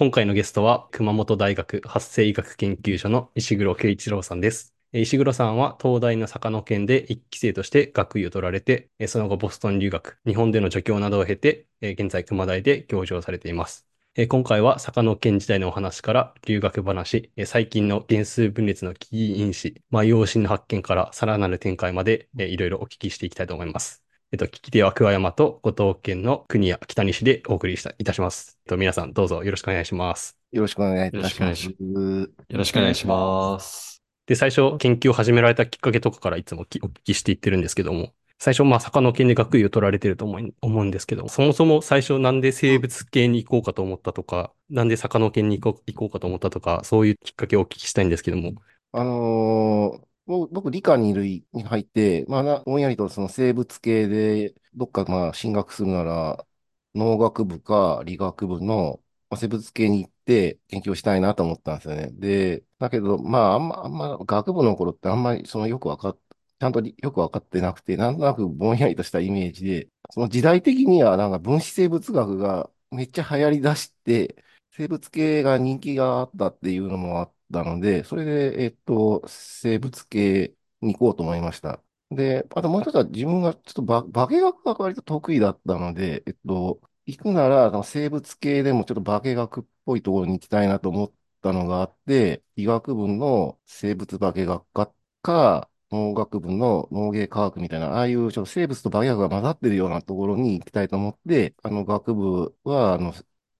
今回のゲストは、熊本大学発生医学研究所の石黒圭一郎さんです。石黒さんは東大の坂野県で一期生として学位を取られて、その後ボストン留学、日本での助教などを経て、現在熊大で教授をされています。今回は坂野県時代のお話から留学話、最近の原数分裂の起因子、まあ、陽子の発見からさらなる展開まで、いろいろお聞きしていきたいと思います。えっと、聞き手は桑山と後藤県の国や北西でお送りしたいたします。えっと、皆さんどうぞよろしくお願いします。よろしくお願いいたしよろしくお願います。しよろしくお願いします。で、最初、研究を始められたきっかけとかからいつもきお聞きしていってるんですけども、最初、まあ、坂野県で学位を取られてると思い思うんですけど、そもそも最初なんで生物系に行こうかと思ったとか、なんで坂野県に行こう行こうかと思ったとか、そういうきっかけをお聞きしたいんですけども。あのー僕、理科二類に入って、まあ、ぼんやりとその生物系で、どっかまあ進学するなら、農学部か理学部の、生物系に行って研究をしたいなと思ったんですよね。で、だけど、まあ、あんま、あんま、学部の頃ってあんまりそのよくわかっ、ちゃんとよくわかってなくて、なんとなくぼんやりとしたイメージで、その時代的にはなんか分子生物学がめっちゃ流行り出して、生物系が人気があったっていうのもあってたので、それで、えっと、生物系に行こうと思いました。で、あともう一つは自分がちょっとば化学が割と得意だったので、えっと、行くならあの生物系でもちょっと化学っぽいところに行きたいなと思ったのがあって、医学部の生物化学科か、農学部の農芸科学みたいな、ああいうちょっと生物と化学が混ざってるようなところに行きたいと思って、あの学部は、あの、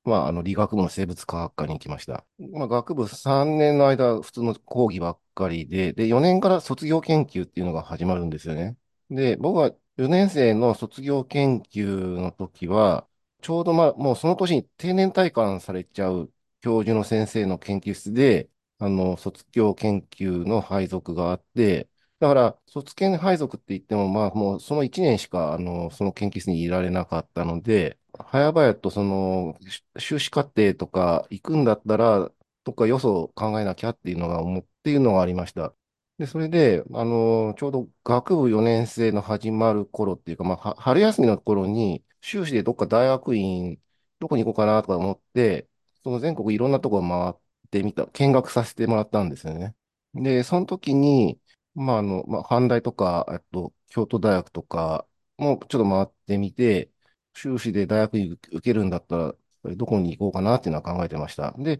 まあ、あの、理学部の生物科学科に行きました。まあ、学部3年の間、普通の講義ばっかりで、で、4年から卒業研究っていうのが始まるんですよね。で、僕は4年生の卒業研究の時は、ちょうどまあ、もうその年に定年退官されちゃう教授の先生の研究室で、あの、卒業研究の配属があって、だから、卒研配属って言っても、まあ、もうその1年しか、あの、その研究室にいられなかったので、早々とその、修士課程とか行くんだったら、どっかよそ考えなきゃっていうのが思っていうのがありました。で、それで、あの、ちょうど学部4年生の始まる頃っていうか、まあ、春休みの頃に、修士でどっか大学院、どこに行こうかなとか思って、その全国いろんなところ回ってみた、見学させてもらったんですよね。で、その時に、まあ、あの、まあ、阪大とか、あと、京都大学とかもちょっと回ってみて、修士で大学院受けるんだったら、どこに行こうかなっていうのは考えてました。で、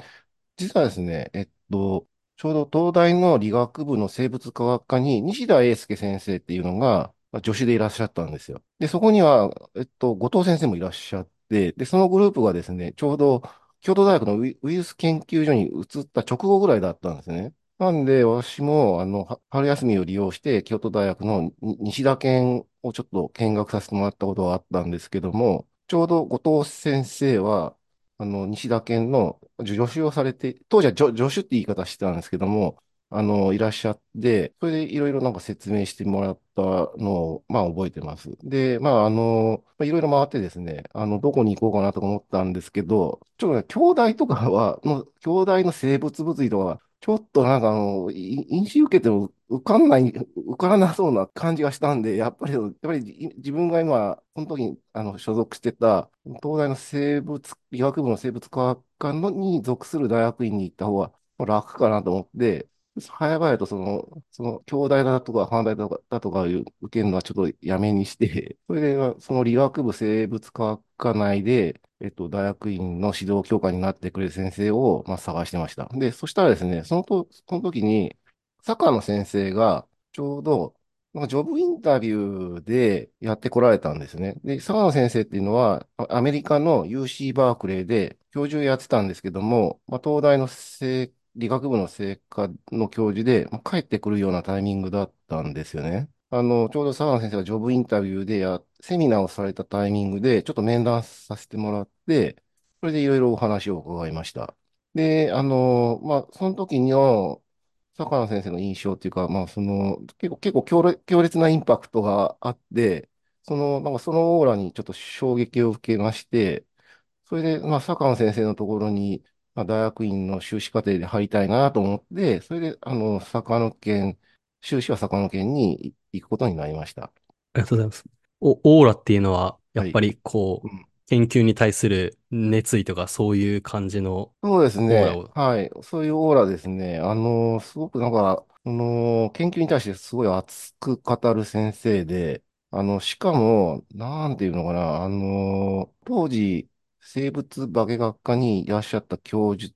実はですね、えっと、ちょうど東大の理学部の生物科学科に西田英介先生っていうのが、まあ助手でいらっしゃったんですよ。で、そこには、えっと、後藤先生もいらっしゃって、で、そのグループがですね、ちょうど京都大学のウイルス研究所に移った直後ぐらいだったんですね。なんで、私も、あの、春休みを利用して、京都大学の西田研をちょっと見学させてもらったことがあったんですけども、ちょうど後藤先生は、あの、西田研の助手をされて、当時は助手って言い方してたんですけども、あの、いらっしゃって、それでいろいろなんか説明してもらったのを、まあ覚えてます。で、まああの、いろいろ回ってですね、あの、どこに行こうかなとか思ったんですけど、ちょっとね、兄弟とかは、の、兄弟の生物物理とかは、ちょっとなんかあの、い飲酒受けても受かんない、受からなそうな感じがしたんで、やっぱり、やっぱり自分が今、その時にあの所属してた、東大の生物、理学部の生物科学科のに属する大学院に行った方が楽かなと思って、早々とその、その、兄弟だとか、阪大だとか、だとかいう受けるのはちょっとやめにして、それで、その理学部生物科学科内で、えっと、大学院の指導教官になってくれる先生を、まあ、探してました。で、そしたらですね、そのと、その時に、坂野先生が、ちょうど、なんかジョブインタビューでやってこられたんですね。で、坂野先生っていうのは、アメリカの UC バークレーで教授やってたんですけども、まあ、東大の生理学部の生科の教授で、まあ、帰ってくるようなタイミングだったんですよね。あの、ちょうど坂野先生がジョブインタビューでや、セミナーをされたタイミングで、ちょっと面談させてもらって、それでいろいろお話を伺いました。で、あの、まあ、その時の、坂野先生の印象っていうか、まあ、その、結構、結構強烈、強烈なインパクトがあって、その、なんかそのオーラにちょっと衝撃を受けまして、それで、まあ、坂野先生のところに、まあ、大学院の修士課程で入りたいなと思って、それで、あの、坂野県、修士は坂野県に行くことになりました。ありがとうございます。お、オーラっていうのは、やっぱりこう、うん研究に対する熱意とかそういう感じのそうですね。はい。そういうオーラですね。あの、すごくなんか、その、研究に対してすごい熱く語る先生で、あの、しかも、なんていうのかな、あの、当時、生物化学科にいらっしゃった教授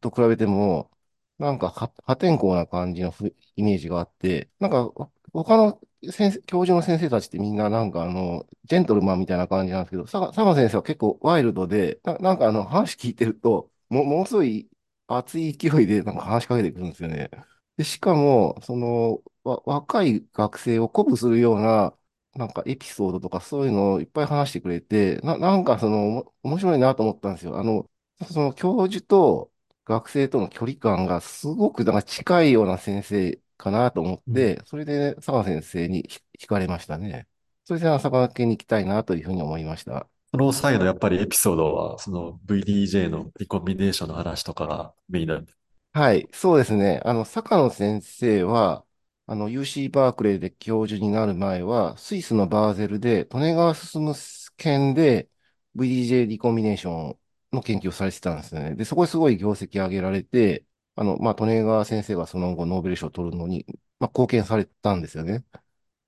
と比べても、なんか破天荒な感じのふイメージがあって、なんか、他の先生、教授の先生たちってみんななんかあの、ジェントルマンみたいな感じなんですけど、佐佐賀先生は結構ワイルドで、な、なんかあの話聞いてると、も、ものすごい熱い勢いでなんか話しかけてくるんですよね。で、しかも、その、わ、若い学生を鼓舞するような、なんかエピソードとかそういうのをいっぱい話してくれて、な、なんかその、面白いなと思ったんですよ。あの、その教授と学生との距離感がすごくなんか近いような先生かなと思っうんて、それで佐賀先生にひ惹かれましたね。それで佐賀県に行きたいなというふうに思いました。その際のやっぱりエピソードは、その VDJ のリコンビネーションの話とかがメインなんで。はい、そうですね。あの、坂野先生は、あの、UC バークレーで教授になる前は、スイスのバーゼルで、利根川進研で VDJ リコンビネーションの研究をされてたんですね。で、そこですごい業績上げられて、あの、まあ、利根川先生がその後ノーベル賞を取るのに、まあ、貢献されたんですよね。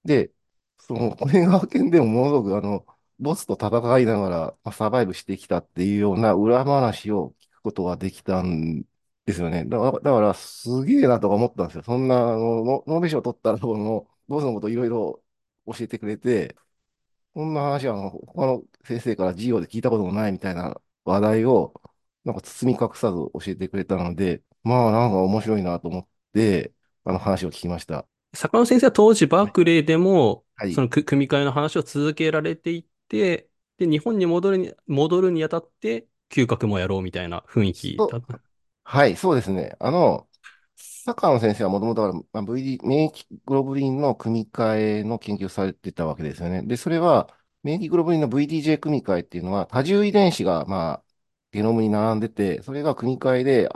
で、その、利根川県でもものすごく、あの、ボスと戦いながら、まあ、サバイブしてきたっていうような裏話を聞くことができたんですよね。だから、だからすげえなとか思ったんですよ。そんな、あの、ノーベル賞を取ったら、この、ボスのこといろいろ教えてくれて、こんな話は、あの他の先生から授業で聞いたこともないみたいな話題を、なんか包み隠さず教えてくれたので、まあ、なんか面白いなと思って、あの話を聞きました。坂野先生は当時バーはい。クレーでも、はい。そのく組み替えの話を続けられていて、で、日本に戻るに、戻るにあたって、嗅覚もやろうみたいな雰囲気だそう、はい、そうですね。あの、坂野先生はもともと、まあ、VD、免疫グロブリンの組み換えの研究をされてたわけですよね。で、それは、免疫グロブリンの VDJ 組み換えっていうのは、多重遺伝子が、まあ、ゲノムに並んでて、それが組み換えで、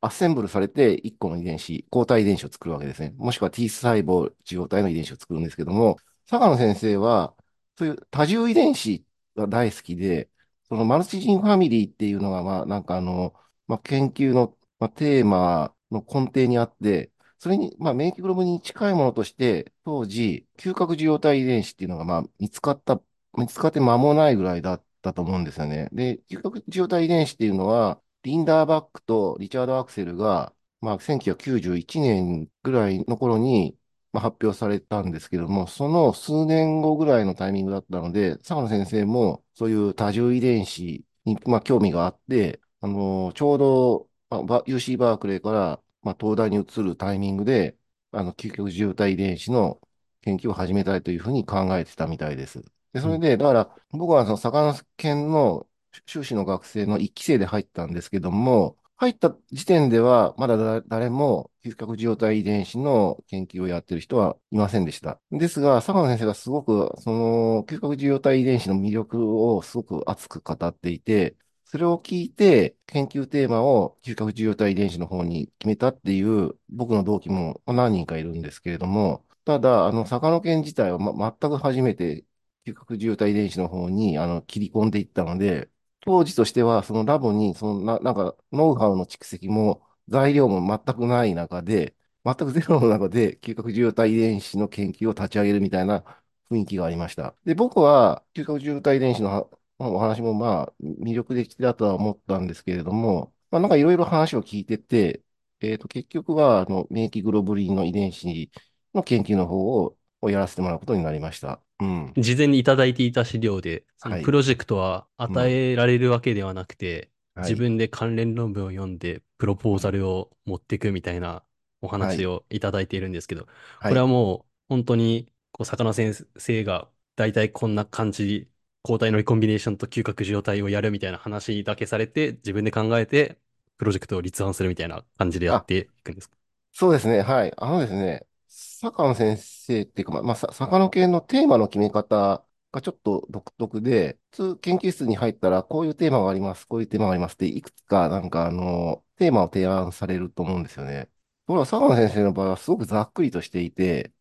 アッセンブルされて1個の遺伝子、抗体遺伝子を作るわけですね。もしくは T 細胞受容体の遺伝子を作るんですけども、坂野先生は、そういう多重遺伝子が大好きで、そのマルチジンファミリーっていうのが、まあ、なんかあの、まあ、研究の、まあ、テーマの根底にあって、それに、まあ、免疫グロブに近いものとして、当時、嗅覚受容体遺伝子っていうのが、まあ、見つかった、見つかって間もないぐらいだったと思うんですよね。で、嗅覚受容体遺伝子っていうのは、リンダーバックとリチャード・アクセルが、まあ、1991年ぐらいの頃に、まあ、発表されたんですけども、その数年後ぐらいのタイミングだったので、坂野先生もそういう多重遺伝子に、まあ、興味があって、あのちょうど、まあ、UC バークレーから、まあ、東大に移るタイミングで、あの、究極重体遺伝子の研究を始めたいというふうに考えてたみたいです。で、そうんれで、だから、僕はその魚研の修士の学生の一期生で入ったんですけども、入った時点では、まだだ誰も、嗅覚受容体遺伝子の研究をやってる人はいませんでした。ですが、坂野先生がすごく、その、嗅覚受容体遺伝子の魅力をすごく熱く語っていて、それを聞いて、研究テーマを嗅覚受容体遺伝子の方に決めたっていう僕の同期も何人かいるんですけれども、ただ、あの、坂野研自体は、ま、全く初めて嗅覚受容体遺伝子の方にあの切り込んでいったので、当時としては、そのラボに、そのな、なんか、ノウハウの蓄積も材料も全くない中で、全くゼロの中で、嗅覚受容体遺伝子の研究を立ち上げるみたいな雰囲気がありました。で、僕は、嗅覚受容体遺伝子のまあお話もまあ、魅力的だとは思ったんですけれども、まあ、なんかいろいろ話を聞いてて、えっと、結局は、あの、免疫グロブリンの遺伝子の研究の方を、をやらせてもらうことになりました。うん。事前にいただいていた資料で、そのはい。プロジェクトは与うん。えられるわけではなくて、はい。自分で関連論文を読んで、プロポーザはい。ルを持っていくみたいなお話はい。をいただいているんですけど、これははい。もう本当に、こう、魚先生が大体こんな感じ、抗体のリコンビネーションと嗅覚受容体をやるみたいな話だけされて、自分で考えて、プロジェクトを立案するみたいな感じでやっ、ていくんですか？そうですね。はい。あのですね、坂野先生っていうか、まあ、坂野系のテーマの決め方がちょっと独特で、普通研究室に入ったら、こういうテーマがあります、こういうテーマがありますって、いくつか、なんか、あの、テーマを提案されると思うんですよね。ところが、坂野先生の場合はすごくざっくりとしていて、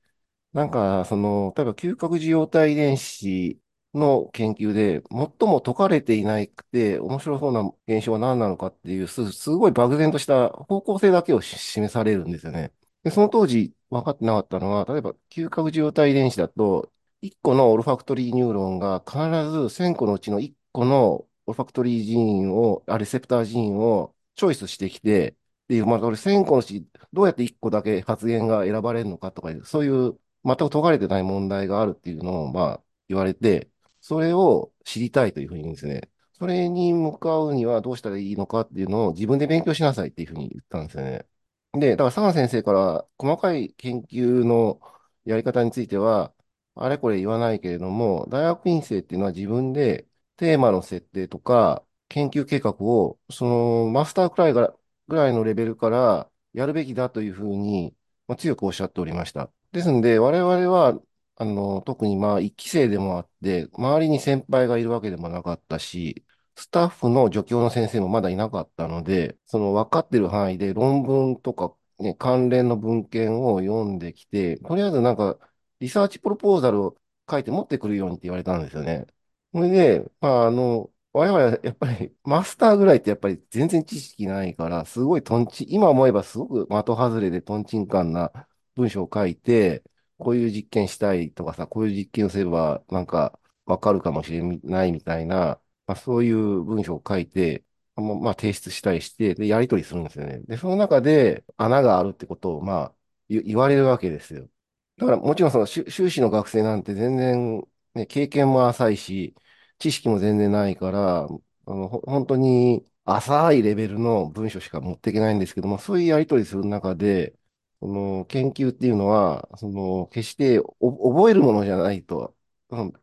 なんか、その、例えば、嗅覚受容体遺伝子の研究で、最も解かれていなくて、面白そうな現象は何なのかっていう、す、すごい漠然とした方向性だけを示されるんですよね。で、その当時分かってなかったのは、例えば、嗅覚受容体遺伝子だと、1個のオルファクトリーニューロンが必ず1000個のうちの1個のオルファクトリージーンを、あ、レセプタージーンをチョイスしてきて、っていう、まあ、俺1000個のうち、どうやって1個だけ発言が選ばれるのかとか、そういう全く解かれてない問題があるっていうのを、まあ、言われて、それを知りたいというふうに言うんですね。それに向かうにはどうしたらいいのかっていうのを自分で勉強しなさいっていうふうに言ったんですよね。で、だから佐賀先生から細かい研究のやり方については、あれこれ言わないけれども、大学院生っていうのは自分でテーマの設定とか研究計画を、そのマスターくらいがぐらいのレベルからやるべきだというふうに、ま、強くおっしゃっておりました。ですので、我々はあの、特にまあ、一期生でもあって、周りに先輩がいるわけでもなかったし、スタッフの助教の先生もまだいなかったので、その分かってる範囲で論文とか、ね、関連の文献を読んできて、とりあえずなんか、リサーチプロポーザルを書いて持ってくるようにって言われたんですよね。それで、まあ、あの、我々やっぱりマスターぐらいってやっぱり全然知識ないから、すごいトンチ、今思えばすごく的外れでトンチンカンな文章を書いて、こういう実験したいとかさ、こういう実験をすれば、なんか、わかるかもしれないみたいな、まあ、そういう文章を書いて、まあ、提出したりして、で、やり取りするんですよね。で、その中で穴があるってことを、まあ、言われるわけですよ。だから、もちろんその修士の学生なんて全然、ね、経験も浅いし、知識も全然ないから、あの、本当に浅いレベルの文章しか持っていけないんですけども、そういうやり取りする中で、その研究っていうのは、その決して覚えるものじゃないと、うん、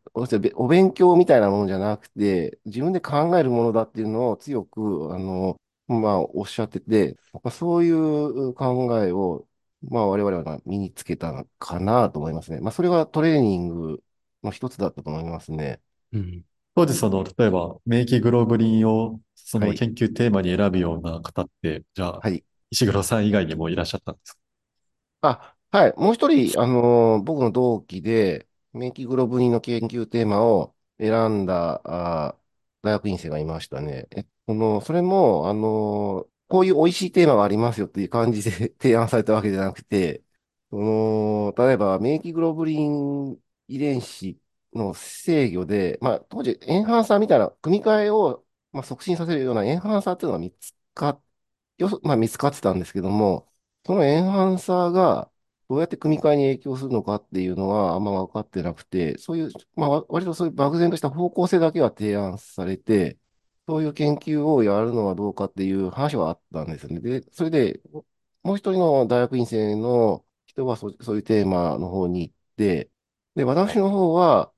お勉強みたいなものじゃなくて、自分で考えるものだっていうのを強く、あの、まあ、おっしゃってて、そういう考えを、まあ、我々は身につけたかなと思いますね。まあ、それがトレーニングの一つだったと思いますね。うん、当時、その、例えば、免疫グロブリンを、その研究テーマに選ぶような方って、はい、じゃあ、はい、石黒さん以外にもいらっしゃったんですか？あ、はい。もう一人、あのー僕の同期で、免疫グロブリンの研究テーマを選んだ、あ大学院生がいましたね。え、この、それも、あのーこういう美味しいテーマがありますよっていう感じで 提案されたわけじゃなくて、その、例えば、免疫グロブリン遺伝子の制御で、まあ、当時、エンハンサーみたいな、組み換えを、まあ、促進させるようなエンハンサーっていうのが見つかっ、よそ、まあ、見つかってたんですけども、そのエンハンサーがどうやって組み換えに影響するのかっていうのはあんま分かってなくて、そういう、まあ、割とそういう漠然とした方向性だけは提案されて、そういう研究をやるのはどうかっていう話はあったんですよね。で、それで、もう一人の大学院生の人はそそういうテーマの方に行って、で、私の方は、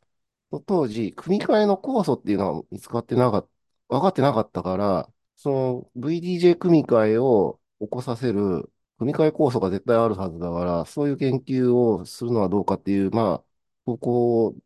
当時、組み換えの酵素っていうのは見つかってなかった、分かってなかったから、その VDJ 組み換えを起こさせる組み換え酵素が絶対あるはずだから、そういう研究をするのはどうかっていう、まあ、方向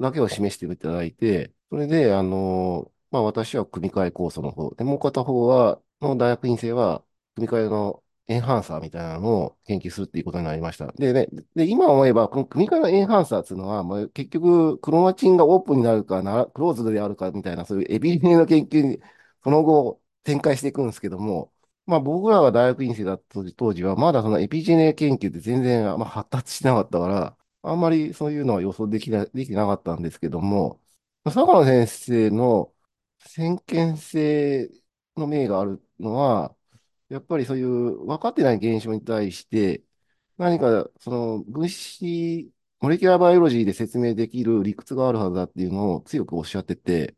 だけを示していただいて、それで、あの、まあ私は組み換え酵素の方、で、もう片方は、の大学院生は、組み換えのエンハンサーみたいなのを研究するっていうことになりました。でね、で、今思えば、この組み換えのエンハンサーっていうのは、まあ、結局、クロマチンがオープンになるかな、クローズドであるかみたいな、そういうエビリネの研究に、その後、展開していくんですけども、まあ僕らが大学院生だった当時は、まだそのエピジェネ研究って全然、ま、発達してなかったから、あんまりそういうのは予想できな、できてなかったんですけども、坂野先生の先見性の明があるのは、やっぱりそういう分かってない現象に対して、何かその分子、モレキュラーバイオロジーで説明できる理屈があるはずだっていうのを強くおっしゃってて、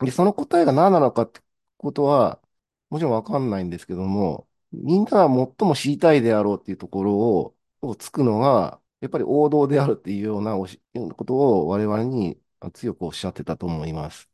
で、その答えが何なのかってことは、もちろんわかんないんですけども、みんなが最も知りたいであろうっていうところを、をつくのが、やっぱり王道であるっていうようなおしことを我々に強くおっしゃってたと思います。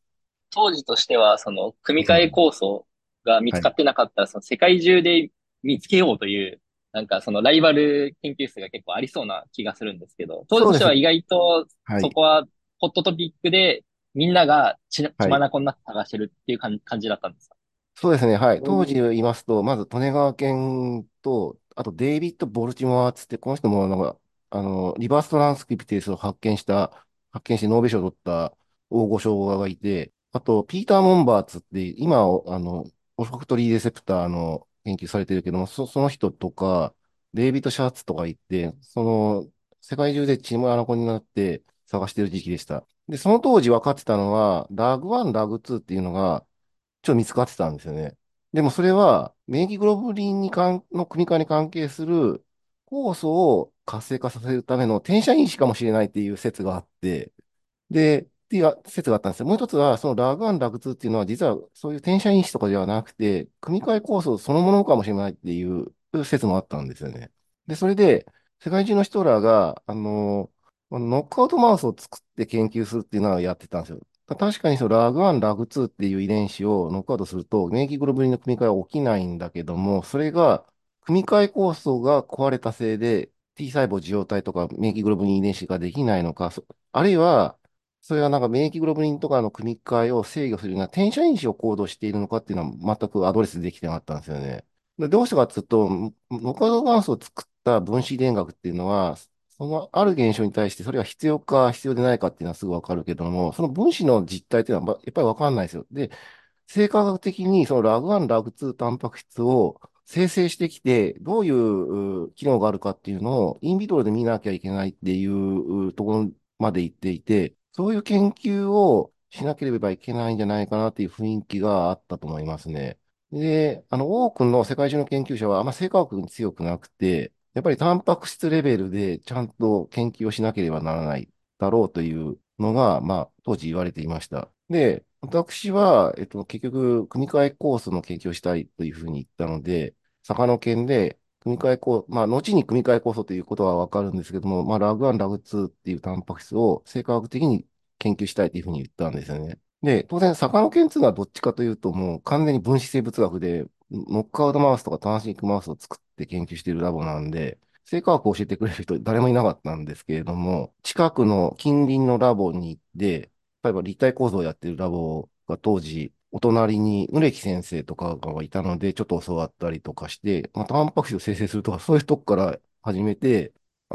当時としては、その、組み換え構想が見つかってなかったら、その世界中で見つけようという、なんかそのライバル研究室が結構ありそうな気がするんですけど、当時としては意外とそこはホットトピックでみんなが血まなこになって探してるっていう感じだったんですか？そうですね、はい。当時言いますと、まず、利根川県と、あと、デイビッド・ボルチモアつって、この人も、なんか、あの、リバーストランスクリプテースを発見した、発見してノーベル賞を取った大御所がいて、あと、ピーター・モンバーツって、今、あの、オファクトリーレセプターの研究されてるけども、そその人とか、デイビッド・シャーツとかいて、その、世界中でチームアナコになって探してる時期でした。で、その当時分かってたのは、ラグ1、ラグ2っていうのが、ちょ見つかってたんですよね。でもそれは、免疫グロブリンにかんの組み換えに関係する酵素を活性化させるための転写因子かもしれないっていう説があって、で、っていう説があったんですよ。もう一つは、そのラグ1、ラグ2っていうのは、実はそういう転写因子とかではなくて、組み換え酵素そのものかもしれないっていう説もあったんですよね。で、それで、世界中の人らが、あの、ノックアウトマウスを作って研究するっていうのはやってたんですよ。確かにそのラグ1、ラグ2っていう遺伝子をノックアウトすると、免疫グロブリンの組み換えは起きないんだけども、それが、組み換え酵素が壊れたせいで、T 細胞受容体とか免疫グロブリン遺伝子ができないのか、あるいは、それはなんか免疫グロブリンとかの組み換えを制御するような転写因子を行動しているのかっていうのは全くアドレスできてなかったんですよね。でどうしてかっていうと、ノカドマウスを作った分子電学っていうのは、そのある現象に対してそれが必要か必要でないかっていうのはすぐわかるけども、その分子の実態っていうのはやっぱりわかんないですよ。で、生化学的にそのラグ1、ラグ2タンパク質を生成してきて、どういう機能があるかっていうのをインビトロで見なきゃいけないっていうところまで行っていて、そういう研究をしなければいけないんじゃないかなっていう雰囲気があったと思いますね。で、あの、多くの世界中の研究者はあんま生化学に強くなくて、やっぱりタンパク質レベルでちゃんと研究をしなければならないだろうというのが、まあ、当時言われていました。で、私は、えっと、結局、組み換え酵素の研究をしたいというふうに言ったので、坂の件で、組み換え酵、まあ、後に組み換え酵素ということはわかるんですけども、まあ、ラグ1、ラグ2っていうタンパク質を生化学的に研究したいというふうに言ったんですよね。で、当然、坂の件っていうのはどっちかというと、もう完全に分子生物学で、ノックアウトマウスとかトランシンクマウスを作って研究しているラボなんで、生化学を教えてくれる人誰もいなかったんですけれども、近くの近隣のラボに行って、例えば立体構造をやってるラボが当時、お隣に、ヌレキ先生とかがいたので、ちょっと教わったりとかして、まあ、タンパク質を生成するとか、そういうとこから始めて、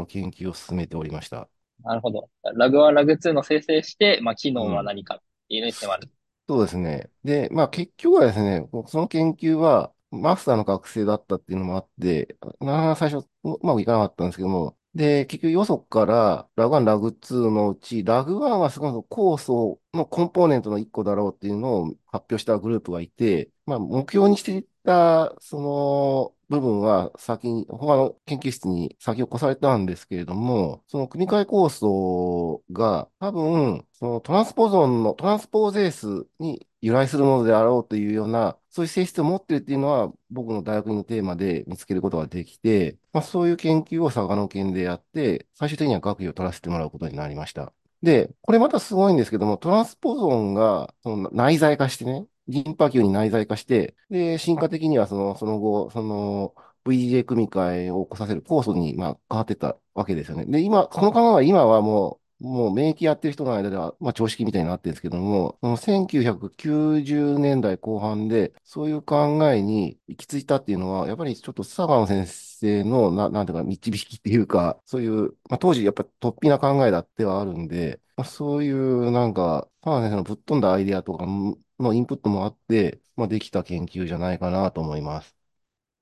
研究を進めておりました。なるほど。ラグ1、ラグ2の生成して、まあ、機能は何かっていうのに迫る。そうですね。で、まあ結局はですね、その研究はマスターの学生だったっていうのもあって、なかなか最初うまくいかなかったんですけども、で、結局よそからラグ1、ラグ2のうち、ラグ1はすごい酵素のコンポーネントの1個だろうっていうのを発表したグループがいて、まあ目標にしていた、その、部分は先に、他の研究室に先を越されたんですけれども、その組み換え酵素が多分、そのトランスポゾンの、トランスポーゼースに由来するものであろうというような、そういう性質を持ってるっていうのは、僕の大学のテーマで見つけることができて、まあ、そういう研究を佐賀の県でやって、最終的には学位を取らせてもらうことになりました。で、これまたすごいんですけども、トランスポゾンがその内在化してね、リンパ球に内在化して、で、進化的にはその、その後、その、VGA 組み換えを起こさせる酵素に、まあ、変わってたわけですよね。で、今、この考えは今はもう、もう免疫やってる人の間では、まあ、常識みたいになってるんですけども、その1990年代後半で、そういう考えに行き着いたっていうのは、やっぱりちょっと佐賀の先生の、な、なんていうか、導きっていうか、そういう、まあ、当時やっぱ突飛な考えだってはあるんで、まあ、そういう、なんか、佐賀先生のぶっ飛んだアイデアとかのインプットもあって、まあ、できた研究じゃないかなと思います。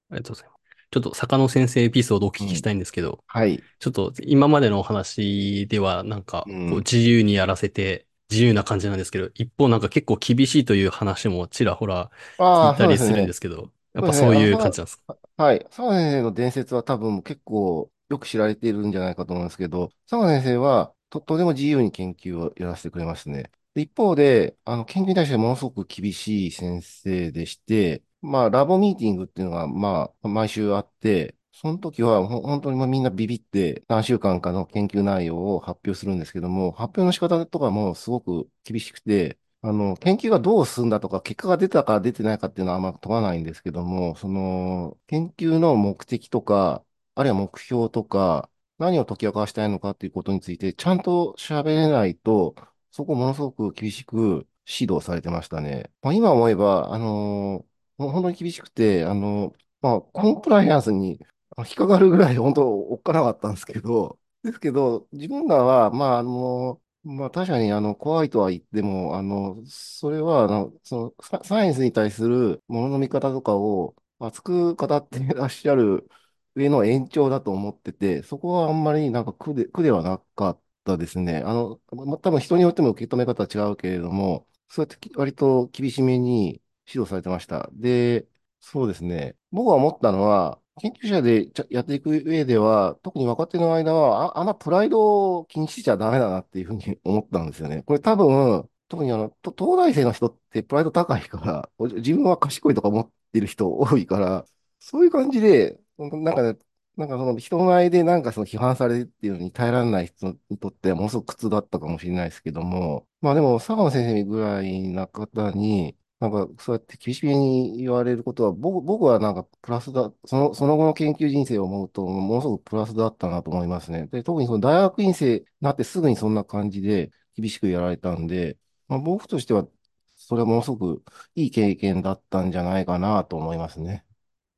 ありがとうございます。ちょっと坂野先生エピソードをお聞きしたいんですけど、うん、はい。ちょっと今までのお話ではなんかこう自由にやらせて自由な感じなんですけど、うん、一方なんか結構厳しいという話もちらほら聞いたりするんですけど、ね、やっぱそういう感じなんですか、はい。佐賀先生の伝説は多分結構よく知られているんじゃないかと思うんですけど、佐賀先生はと、とても自由に研究をやらせてくれますね。一方で、あの、研究に対してものすごく厳しい先生でして、まあ、ラボミーティングっていうのが、まあ、毎週あって、その時は本当にみんなビビって何週間かの研究内容を発表するんですけども、発表の仕方とかもすごく厳しくて、あの、研究がどう進んだとか、結果が出たか出てないかっていうのはあんま問わないんですけども、その、研究の目的とか、あるいは目標とか、何を解き明かしたいのかっていうことについて、ちゃんと喋れないと、そこものすごく厳しく指導されてましたね。まあ、今思えば、あのー、本当に厳しくて、あの、まあ、コンプライアンスに引っかかるぐらい本当おっかなかったんですけど、ですけど、自分らは、まあ、あのまあ確かにあの怖いとは言っても、あの、それはあの、そのササイエンスに対するものの見方とかを熱く語っていらっしゃる上の延長だと思ってて、そこはあんまりなんか苦で、苦ではなかったですね。あの、まあ、多分人によっても受け止め方は違うけれども、そうやって割と厳しめに指導されてました。で、そうですね。僕が思ったのは、研究者でやっていく上では、特に若手の間は、あ、あんまプライドを気にしちゃダメだなっていうふうに思ったんですよね。これ多分、特にあの、東大生の人ってプライド高いから、自分は賢いとか思ってる人多いから、そういう感じで、なんかね、なんかその人前でなんかその批判されるっていうのに耐えられない人にとってはものすごく苦痛だったかもしれないですけども、まあでも、佐川先生ぐらいな方に、なんか、そうやって厳しめに言われることは、僕、僕はなんかプラスだ、その、その後の研究人生を思うと、ものすごくプラスだったなと思いますね。で、特にその大学院生になってすぐにそんな感じで厳しくやられたんで、まあ、僕としては、それはものすごくいい経験だったんじゃないかなと思いますね。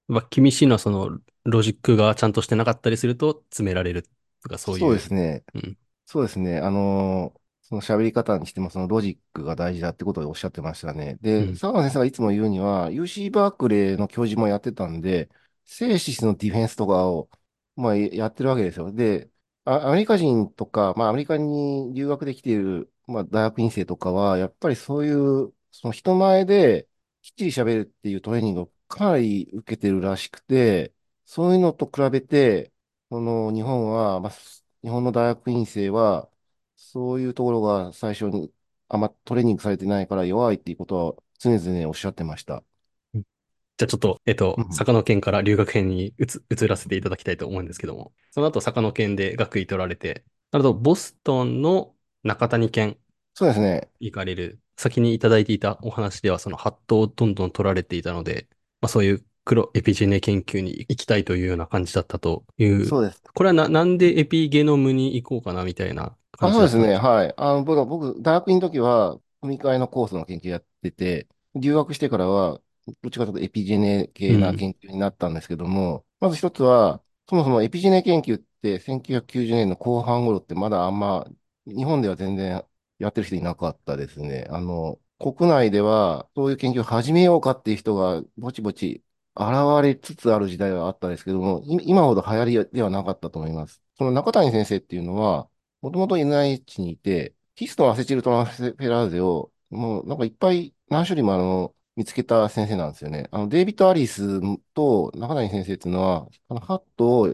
まあ、厳しいのはその、ロジックがちゃんとしてなかったりすると詰められるとかそういう。そうですね。うん、そうですね。あのーその喋り方にしてもそのロジックが大事だってことをおっしゃってましたね。で、佐川先生がいつも言うには、UC バークレーの教授もやってたんで、静止のディフェンスとかを、まあ、やってるわけですよ。で、アメリカ人とか、まあ、アメリカに留学できている、まあ、大学院生とかは、やっぱりそういう、その人前できっちり喋るっていうトレーニングをかなり受けてるらしくて、そういうのと比べて、この日本は、まあ、日本の大学院生は、そういうところが最初にあんまトレーニングされてないから弱いっていうことは常々おっしゃってました。じゃあちょっと、えっと、坂野県から留学編に移移らせていただきたいと思うんですけども、その後坂野県で学位取られて、なると、ボストンの中谷県。そうですね。行かれる。先にいただいていたお話では、そのハットをどんどん取られていたので、まあそういう黒エピジェネ研究に行きたいというような感じだったという。そうです。これはな、なんでエピゲノムに行こうかなみたいなあそうですね。はい。あの、僕、僕、大学院の時は、組み換えのコースの研究やってて、留学してからは、どっちかというとエピジェネ系な研究になったんですけども、うん、まず一つは、そもそもエピジェネ研究って1990年の後半頃ってまだあんま、日本では全然やってる人いなかったですね。あの、国内ではそういう研究を始めようかっていう人がぼちぼち現れつつある時代はあったんですけども、今ほど流行りではなかったと思います。その中谷先生っていうのは、もともと NIH にいて、ヒストンアセチルトランスフェラーゼを、もうなんかいっぱい何種類もあの、見つけた先生なんですよね。あの、デイビッド・アリスと中谷先生っていうのは、あの、ハットを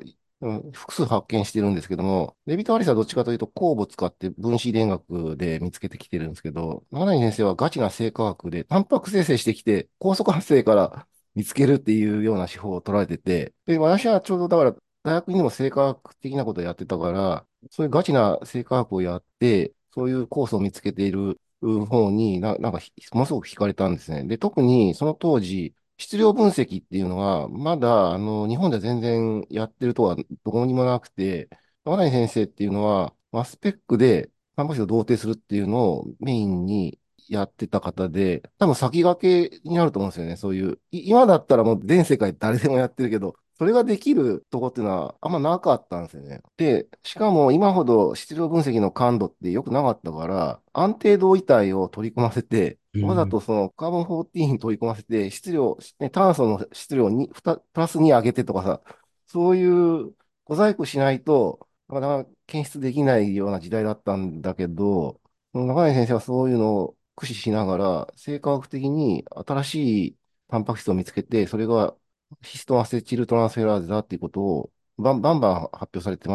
複数発見してるんですけども、デイビッド・アリスはどっちかというと酵母使って分子電学で見つけてきてるんですけど、中谷先生はガチな生化学で、タンパク生成してきて、高速発生から 見つけるっていうような手法を取られてて、で、私はちょうどだから、大学にも生化学的なことをやってたから、そういうガチな生化学をやって、そういうコースを見つけている方にな、なんか、ものすごく惹かれたんですね。で、特にその当時、質量分析っていうのは、まだ、あの、日本では全然やってるとはどこにもなくて、山谷先生っていうのは、マスペックで、タンパク質を同定するっていうのをメインにやってた方で、多分先駆けになると思うんですよね。そういう。今だったらもう全世界誰でもやってるけど、それができるとこっていうのはあんまなかったんですよね。で、しかも今ほど質量分析の感度って良くなかったから、安定同位体を取り込ませて、わざとそのカーボン14取り込ませて、質量、ね、炭素の質量に、プラス2上げてとかさ、そういう小細工しないと、なかなか検出できないような時代だったんだけど、中谷先生はそういうのを駆使しながら、生化学的に新しいタンパク質を見つけて、それがヒストアセチルトランスフェラーゼだっていうことをバンバンバン発表されて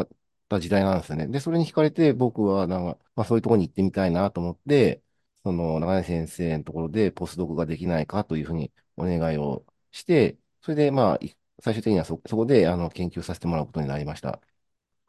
た時代なんですよね。で、それに惹かれて僕はなんか、まあそういうとこに行ってみたいなと思って、その長谷先生のところでポスドクができないかというふうにお願いをして、それでまあ、最終的にはそ、そこであの研究させてもらうことになりました。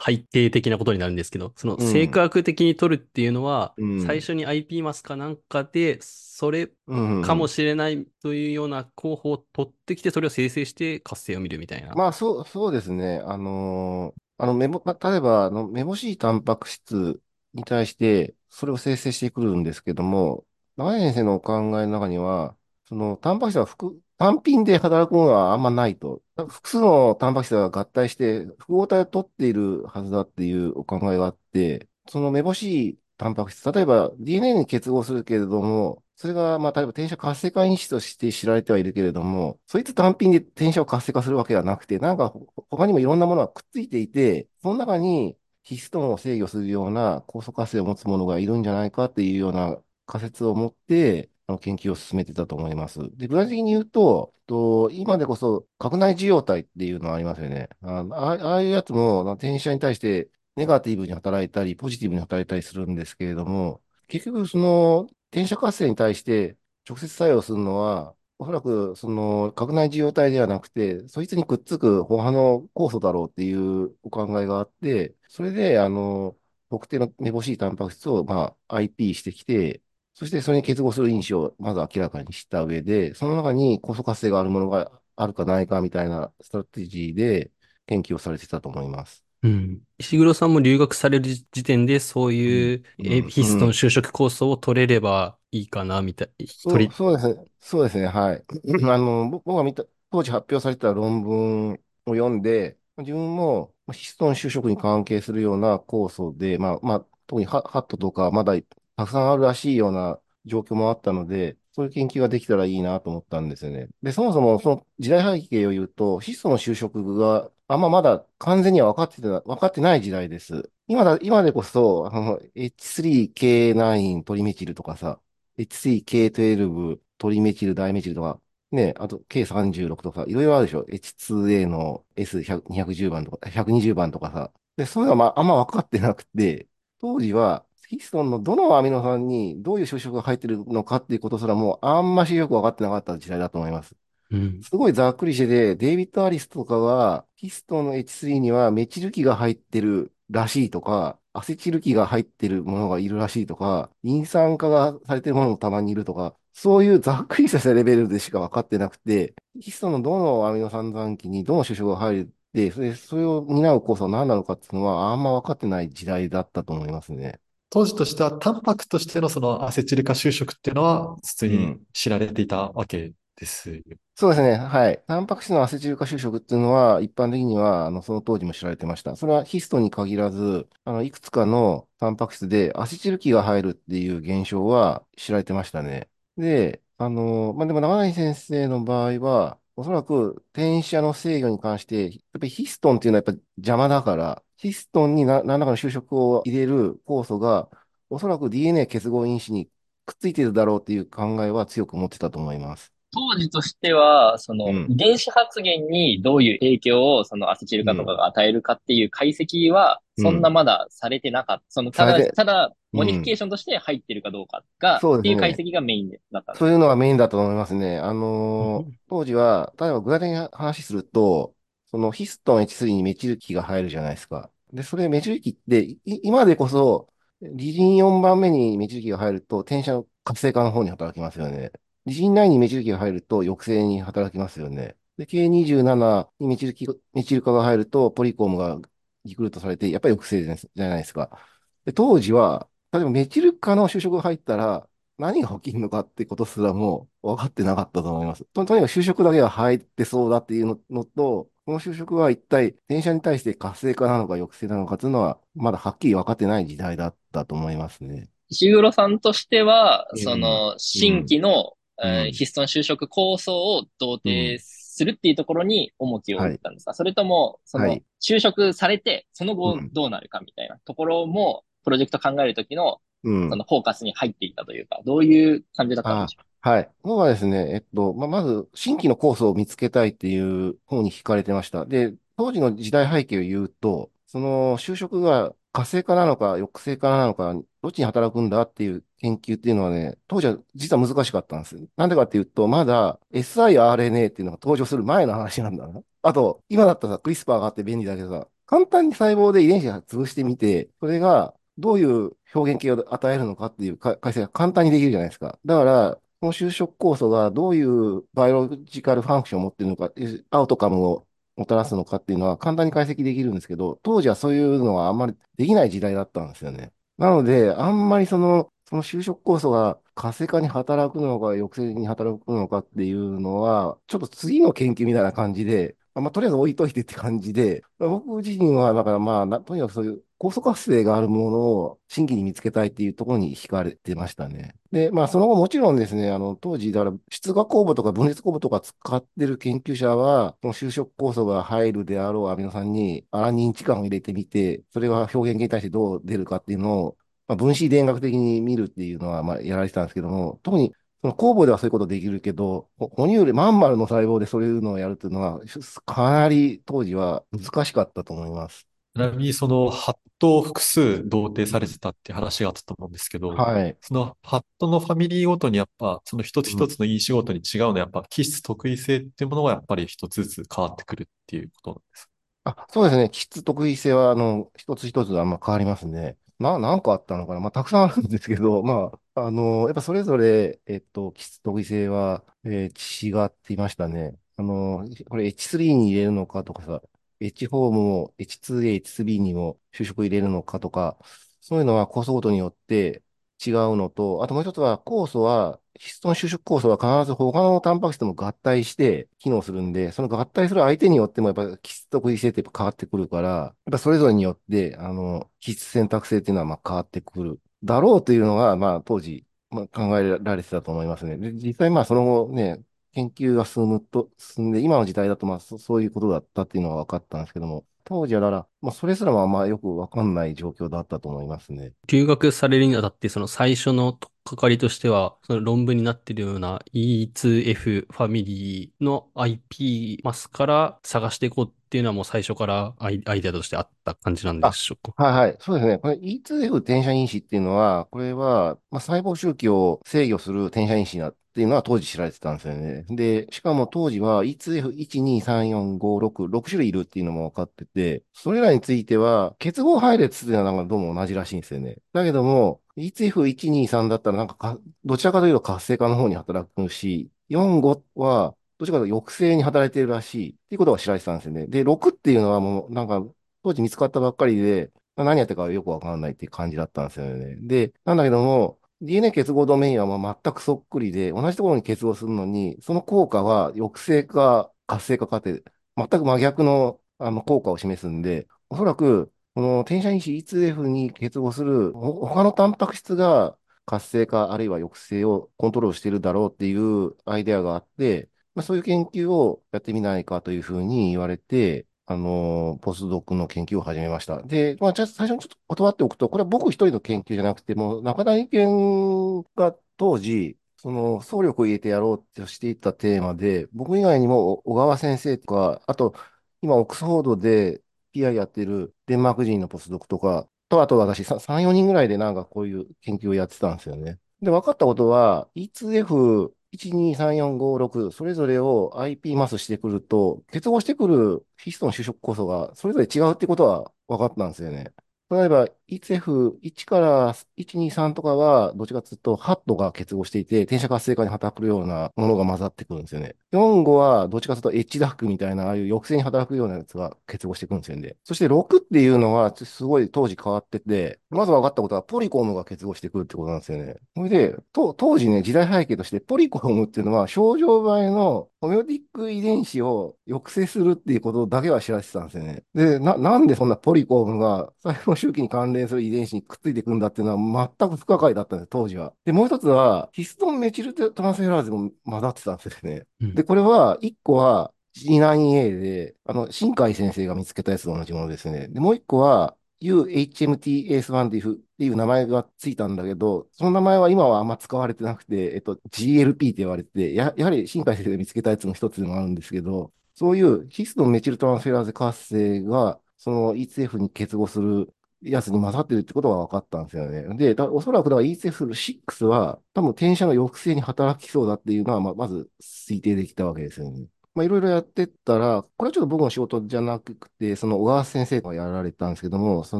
背景的なことになるんですけど、その性格学的に取るっていうのは、うん、最初に IP マスかなんかで、それかもしれないというような候補を取ってきて、それを生成して活性を見るみたいな。まあ、そう、そうですね。あのー、あの、メモ、例えば、あの、メモシータンパク質に対して、それを生成してくるんですけども、長井先生のお考えの中には、その、タンパク質は複、単品で働くものはあんまないと。複数のタンパク質が合体して複合体を取っているはずだっていうお考えがあって、その目星タンパク質、例えば DNA に結合するけれども、それが、まあ、例えば転写活性化因子として知られてはいるけれども、そいつ単品で転写を活性化するわけではなくて、なんか他にもいろんなものがくっついていて、その中にヒストンを制御するような酵素活性を持つものがいるんじゃないかっていうような仮説を持って、の研究を進めてたと思います。で、具体的に言うと、と今でこそ、核内受容体っていうのがありますよね。あああいうやつも、転写に対してネガティブに働いたり、ポジティブに働いたりするんですけれども、結局、その、転写活性に対して直接作用するのは、おそらく、その、核内受容体ではなくて、そいつにくっつく他の酵素だろうっていうお考えがあって、それで、あの、特定のめぼしいタンパク質を、まあ、IP してきて、そしてそれに結合する因子をまず明らかにした上で、その中に酵素活性があるものがあるかないかみたいなストラテジーで研究をされてたと思います。うん。石黒さんも留学される時点で、そういう、えヒストン就職構想を取れればいいかな、みたい。そう、そうですね。そうですね。はい。あの、僕が見た、当時発表された論文を読んで、自分もヒストン就職に関係するような構想で、まあ、まあ、特にハットとか、まだたくさんあるらしいような状況もあったので、そういう研究ができたらいいなと思ったんですよね。で、そもそもその時代背景を言うと、質素の就職があんままだ完全には分かってた、分かってない時代です。今だ、今でこそ、あの、H3K9 トリメチルとかさ、H3K12 トリメチル、ダイメチルとか、ね、あと K36 とか、いろいろあるでしょ。H2A の S210 番とか、120番とかさ。で、そういうのはまあ、あんま分かってなくて、当時は、ヒストンのどのアミノ酸にどういう修飾が入ってるのかっていうことすらもうあんましよく分かってなかった時代だと思います。うん、すごいざっくりしてて、デイビッド・アリスとかは、ヒストンの H3 にはメチル基が入ってるらしいとか、アセチル基が入ってるものがいるらしいとか、イン酸化がされてるものもたまにいるとか、そういうざっくりしたレベルでしか分かってなくて、ヒストンのどのアミノ酸残機にどの主食が入るで、それそれを担う酵素は何なのかっていうのはあんま分かってない時代だったと思いますね。当時としては、タンパクとしてのそのアセチル化就職っていうのは、普通に知られていたわけですよ。そうですね。はい。タンパク質のアセチル化就職っていうのは、一般的には、あの、その当時も知られてました。それはヒストに限らず、あの、いくつかのタンパク質でアセチル基が入るっていう現象は知られてましたね。で、あの、まあ、でも、長谷先生の場合は、おそらく転写の制御に関して、やっぱりヒストンっていうのはやっぱ邪魔だから、ヒストンに何らかの修飾を入れる酵素が、おそらく DNA 結合因子にくっついているだろうっていう考えは強く持ってたと思います。当時としては、その、遺伝子発現にどういう影響を、そのアセチル化とかが与えるかっていう解析は、そんなまだされてなかった。その、ただ、ただ、 modification として入ってるかどうかが、うん、っていう解析がメインだった、そういうのがメインだと思いますね。あのー、当時は、例えば具体的に話すると、そのヒストン H3 にメチル基が入るじゃないですか。で、それメチル基って、今でこそ、リジン4番目にメチル基が入ると、転写の活性化の方に働きますよね。リジン9にメチル基が入ると、抑制に働きますよね。で、K27 にメチル基、メチル化が入ると、ポリコームがリクルートされて、やっぱり抑制じゃないですか。で、当時は、例えばメチル化の就職が入ったら、何が起きるのかってことすらも分かってなかったと思います。ととにかく就職だけが入ってそうだっていうののと、この就職は一体電車に対して活性化なのか抑制なのかというのは、まだはっきり分かってない時代だったと思いますね。石黒さんとしては、その、新規の、うん、ヒストン就職構想を同定するっていうところに重きを置いたんですか、はい、それとも、その、就職されて、その後どうなるかみたいなところも、プロジェクト考えるときのそのフォーカスに入っていたというか、どういう感じだったんでしょう？かはい。僕はですね、えっと、まあ、まず、新規のコースを見つけたいっていう方に惹かれてました。で、当時の時代背景を言うと、その就職が活性化なのか抑制化なのか、どっちに働くんだっていう研究っていうのはね、当時は実は難しかったんです。なんでかっていうと、まだ siRNA っていうのが登場する前の話なんだな。あと、今だったらクリスパーがあって便利だけどさ、簡単に細胞で遺伝子が潰してみて、それがどういう表現形を与えるのかっていう解析が簡単にできるじゃないですか。だから、この就職酵素がどういうバイオロジカルファンクションを持っているのか、アウトカムをもたらすのかっていうのは簡単に解析できるんですけど、当時はそういうのはあんまりできない時代だったんですよね。なので、あんまりその、その就職酵素が活性化に働くのか、抑制に働くのかっていうのは、ちょっと次の研究みたいな感じで、まあ、とりあえず置いといてって感じで、僕自身は、だからまあ、とにかくそういう酵素活性があるものを新規に見つけたいっていうところに惹かれてましたね。で、まあその後もちろんですね、あの当時、だから出芽酵母とか分裂酵母とか使ってる研究者は、その就職酵素が入るであろうアミノ酸にアラニン置換を入れてみて、それが表現系に対してどう出るかっていうのを、まあ、分子電学的に見るっていうのはまあやられてたんですけども、特にその酵母ではそういうことできるけど、哺乳類、マンマルの細胞でそういうのをやるっていうのは、かなり当時は難しかったと思います。ちなみにそのハットを複数同定されてたって話があったと思うんですけど、はい。そのハットのファミリーごとにやっぱ、その一つ一つの因子ごとに違うのはやっぱ気質特異性っていうものはやっぱり一つずつ変わってくるっていうことなんですあ、そうですね。気質特異性は、あの、一つ一つあんま変わりますね。な、何個あったのかなまあ、たくさんあるんですけど、まあ、あの、やっぱそれぞれ、えっと、気質特異性は、えー違っていましたね。あの、これ H3 に入れるのかとかさ、H フォームも H2A、H3 にも就職入れるのかとか、そういうのは酵素ごとによって違うのと、あともう一つは酵素は、ヒストン収縮酵素は必ず他のタンパク質も合体して機能するんで、その合体する相手によってもやっぱ気質特異性って変わってくるから、やっぱそれぞれによって、あの、気質選択性っていうのはまあ変わってくる。だろうというのが、まあ当時、まあ、考えられてたと思いますね。で実際まあその後ね、研究が進むと、進んで、今の時代だとまあそそういうことだったっていうのは分かったんですけども、当時はだから、まあ、それすらもあんまよくわかんない状況だったと思いますね。留学されるにあたって、その最初のとっかかりとしては、その論文になっているような E2F ファミリーの IP マスから探していこうっていうのはもう最初からアイアイデアとしてあった感じなんでしょうか？はいはい。そうですね。これ E2F 転写因子っていうのは、これは、まあ、細胞周期を制御する転写因子なっていうのは当時知られてたんですよね。で、しかも当時は E2F1234566 種類いるっていうのも分かってて、それらについては結合配列っていうのはなんかどうも同じらしいんですよね。だけども、E2F123 だったらなんかかどちらかというと活性化の方に働くし、45はどちらかというと抑制に働いてるらしいっていうことが知られてたんですよね。で、6っていうのはもうなんか当時見つかったばっかりで、何やってるかよくわかんないっていう感じだったんですよね。で、なんだけども、DNA 結合ドメインはまあ全くそっくりで、同じところに結合するのに、その効果は抑制か活性化かって、全く真逆のあの効果を示すんで、おそらく、この転写因子 E2F に結合する他のタンパク質が活性化あるいは抑制をコントロールしているだろうっていうアイデアがあって、まあ、そういう研究をやってみないかというふうに言われて、あの、ポスドクの研究を始めました。で、まあ、じゃあ最初にちょっと断っておくと、これは僕一人の研究じゃなくて、もう中谷研が当時、その、総力を入れてやろうとしていたテーマで、僕以外にも小川先生とか、あと、今、オックスフォードで PI やってるデンマーク人のポスドクとか、と、あと私3、4人ぐらいでなんかこういう研究をやってたんですよね。で、分かったことは、E2F 1,2,3,4,5,6それぞれを IP マスしてくると、結合してくるヒストの就職酵素がそれぞれ違うってことは分かったんですよね。例えば、1F1 から1、2、3とかは、どっちかというと、ハットが結合していて、転写活性化に働くようなものが混ざってくるんですよね。4、5は、どっちかというと、エッジダックみたいな、ああいう抑制に働くようなやつが結合してくるんですよね。そして6っていうのは、すごい当時変わってて、まず分かったことは、ポリコムが結合してくるってことなんですよね。それで、当時ね、時代背景として、ポリコムっていうのは、症状映えのホメオティック遺伝子を抑制するっていうことだけは知らせてたんですよね。で、な、なんでそんなポリコムが細胞周期に関連する遺伝子にくっついていくんだっていうのは全く不可解だったんです、当時は。で、もう一つは、ヒストンメチルトランスフェラーゼも混ざってたんですよね。うん、で、これは、一個は G9A で、あの、新海先生が見つけたやつと同じものですね。で、もう一個は、UHMTAS1 っていう名前がついたんだけど、その名前は今はあんま使われてなくて、えっと、GLP って言われてや、やはり新海先生が見つけたやつの一つでもあるんですけど、そういうヒストンメチルトランスフェラーゼ活性が、その ECF に結合するやつに混ざってるってことが分かったんですよね。で、おそらくだから ECF6 は多分転写の抑制に働きそうだっていうのは、ままず推定できたわけですよね。まあ、いろいろやってったら、これはちょっと僕の仕事じゃなくて、その小川先生がやられたんですけども、そ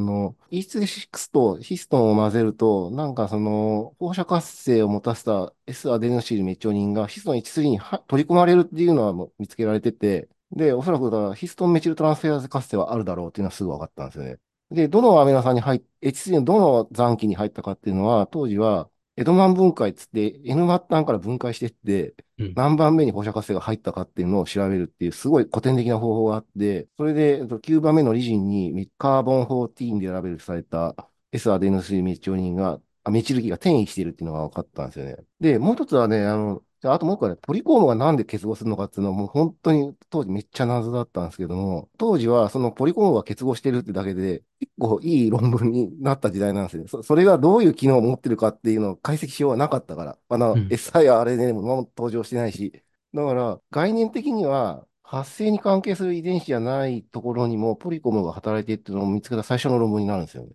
の E3-6 とヒストンを混ぜると、なんかその放射活性を持たせた S アデノシールメチョニンがヒストン1 3に取り込まれるっていうのはもう見つけられてて、で、おそらくだからヒストンメチルトランスフェアーゼ活性はあるだろうっていうのはすぐ分かったんですよね。で、どのアミノ酸に入っ、H3 のどの残機に入ったかっていうのは、当時はエドマン分解っつって N 末端から分解していって、何番目に放射活性が入ったかっていうのを調べるっていう、すごい古典的な方法があって、それで9番目のリジンにカーボン14でラベルされた S アデノスイメチオニンが、メチルギが転移しているっていうのが分かったんですよね。で、もう一つはね、あの、あともう一個はね、ポリコームがなんで結合するのかっていうのはもう本当に当時めっちゃ謎だったんですけども、当時はそのポリコームが結合してるってだけで、結構いい論文になった時代なんですよ。そそれがどういう機能を持ってるかっていうのを解析しようがなかったから。あの、うん、siRNA も登場してないし。だから概念的には発生に関係する遺伝子じゃないところにもポリコムが働いているっていうのを見つけた最初の論文になるんですよね。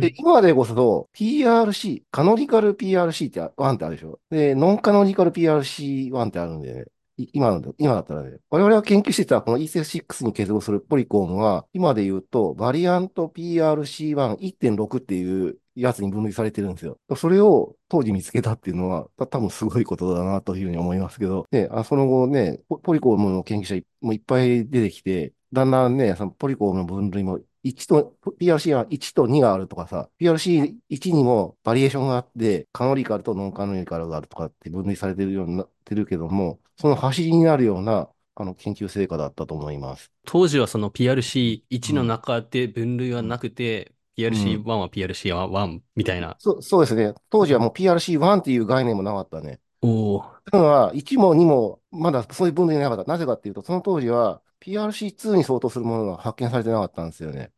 で、今でこそ、PRC、カノリカル PRC って1ってあるでしょ？で、ノンカノリカル PRC1 ってあるんで、ね、今の、今だったらね、我々が研究してたこの ECF6 に結合するポリコームは、今で言うと、バリアント PRC11.6 っていうやつに分類されてるんですよ。それを当時見つけたっていうのは、た多分すごいことだなというふうに思いますけど、で、あその後ね、ポリコームの研究者もいっぱい出てきて、だんだんね、そのポリコームの分類も1と、PRC は1と2があるとかさ、PRC1 にもバリエーションがあって、カノリカルとノンカノリカルがあるとかって分類されてるようになってるけども、その走りになるような、あの、研究成果だったと思います。当時はその PRC1 の中で分類はなくて、うん、PRC1 は PRC1 みたいな、そう。そうですね。当時はもう PRC1 っていう概念もなかったね。おお。というのは、1も2も、まだそういう分類なかった。なぜかっていうと、その当時は PRC2 に相当するものが発見されてなかったんですよね。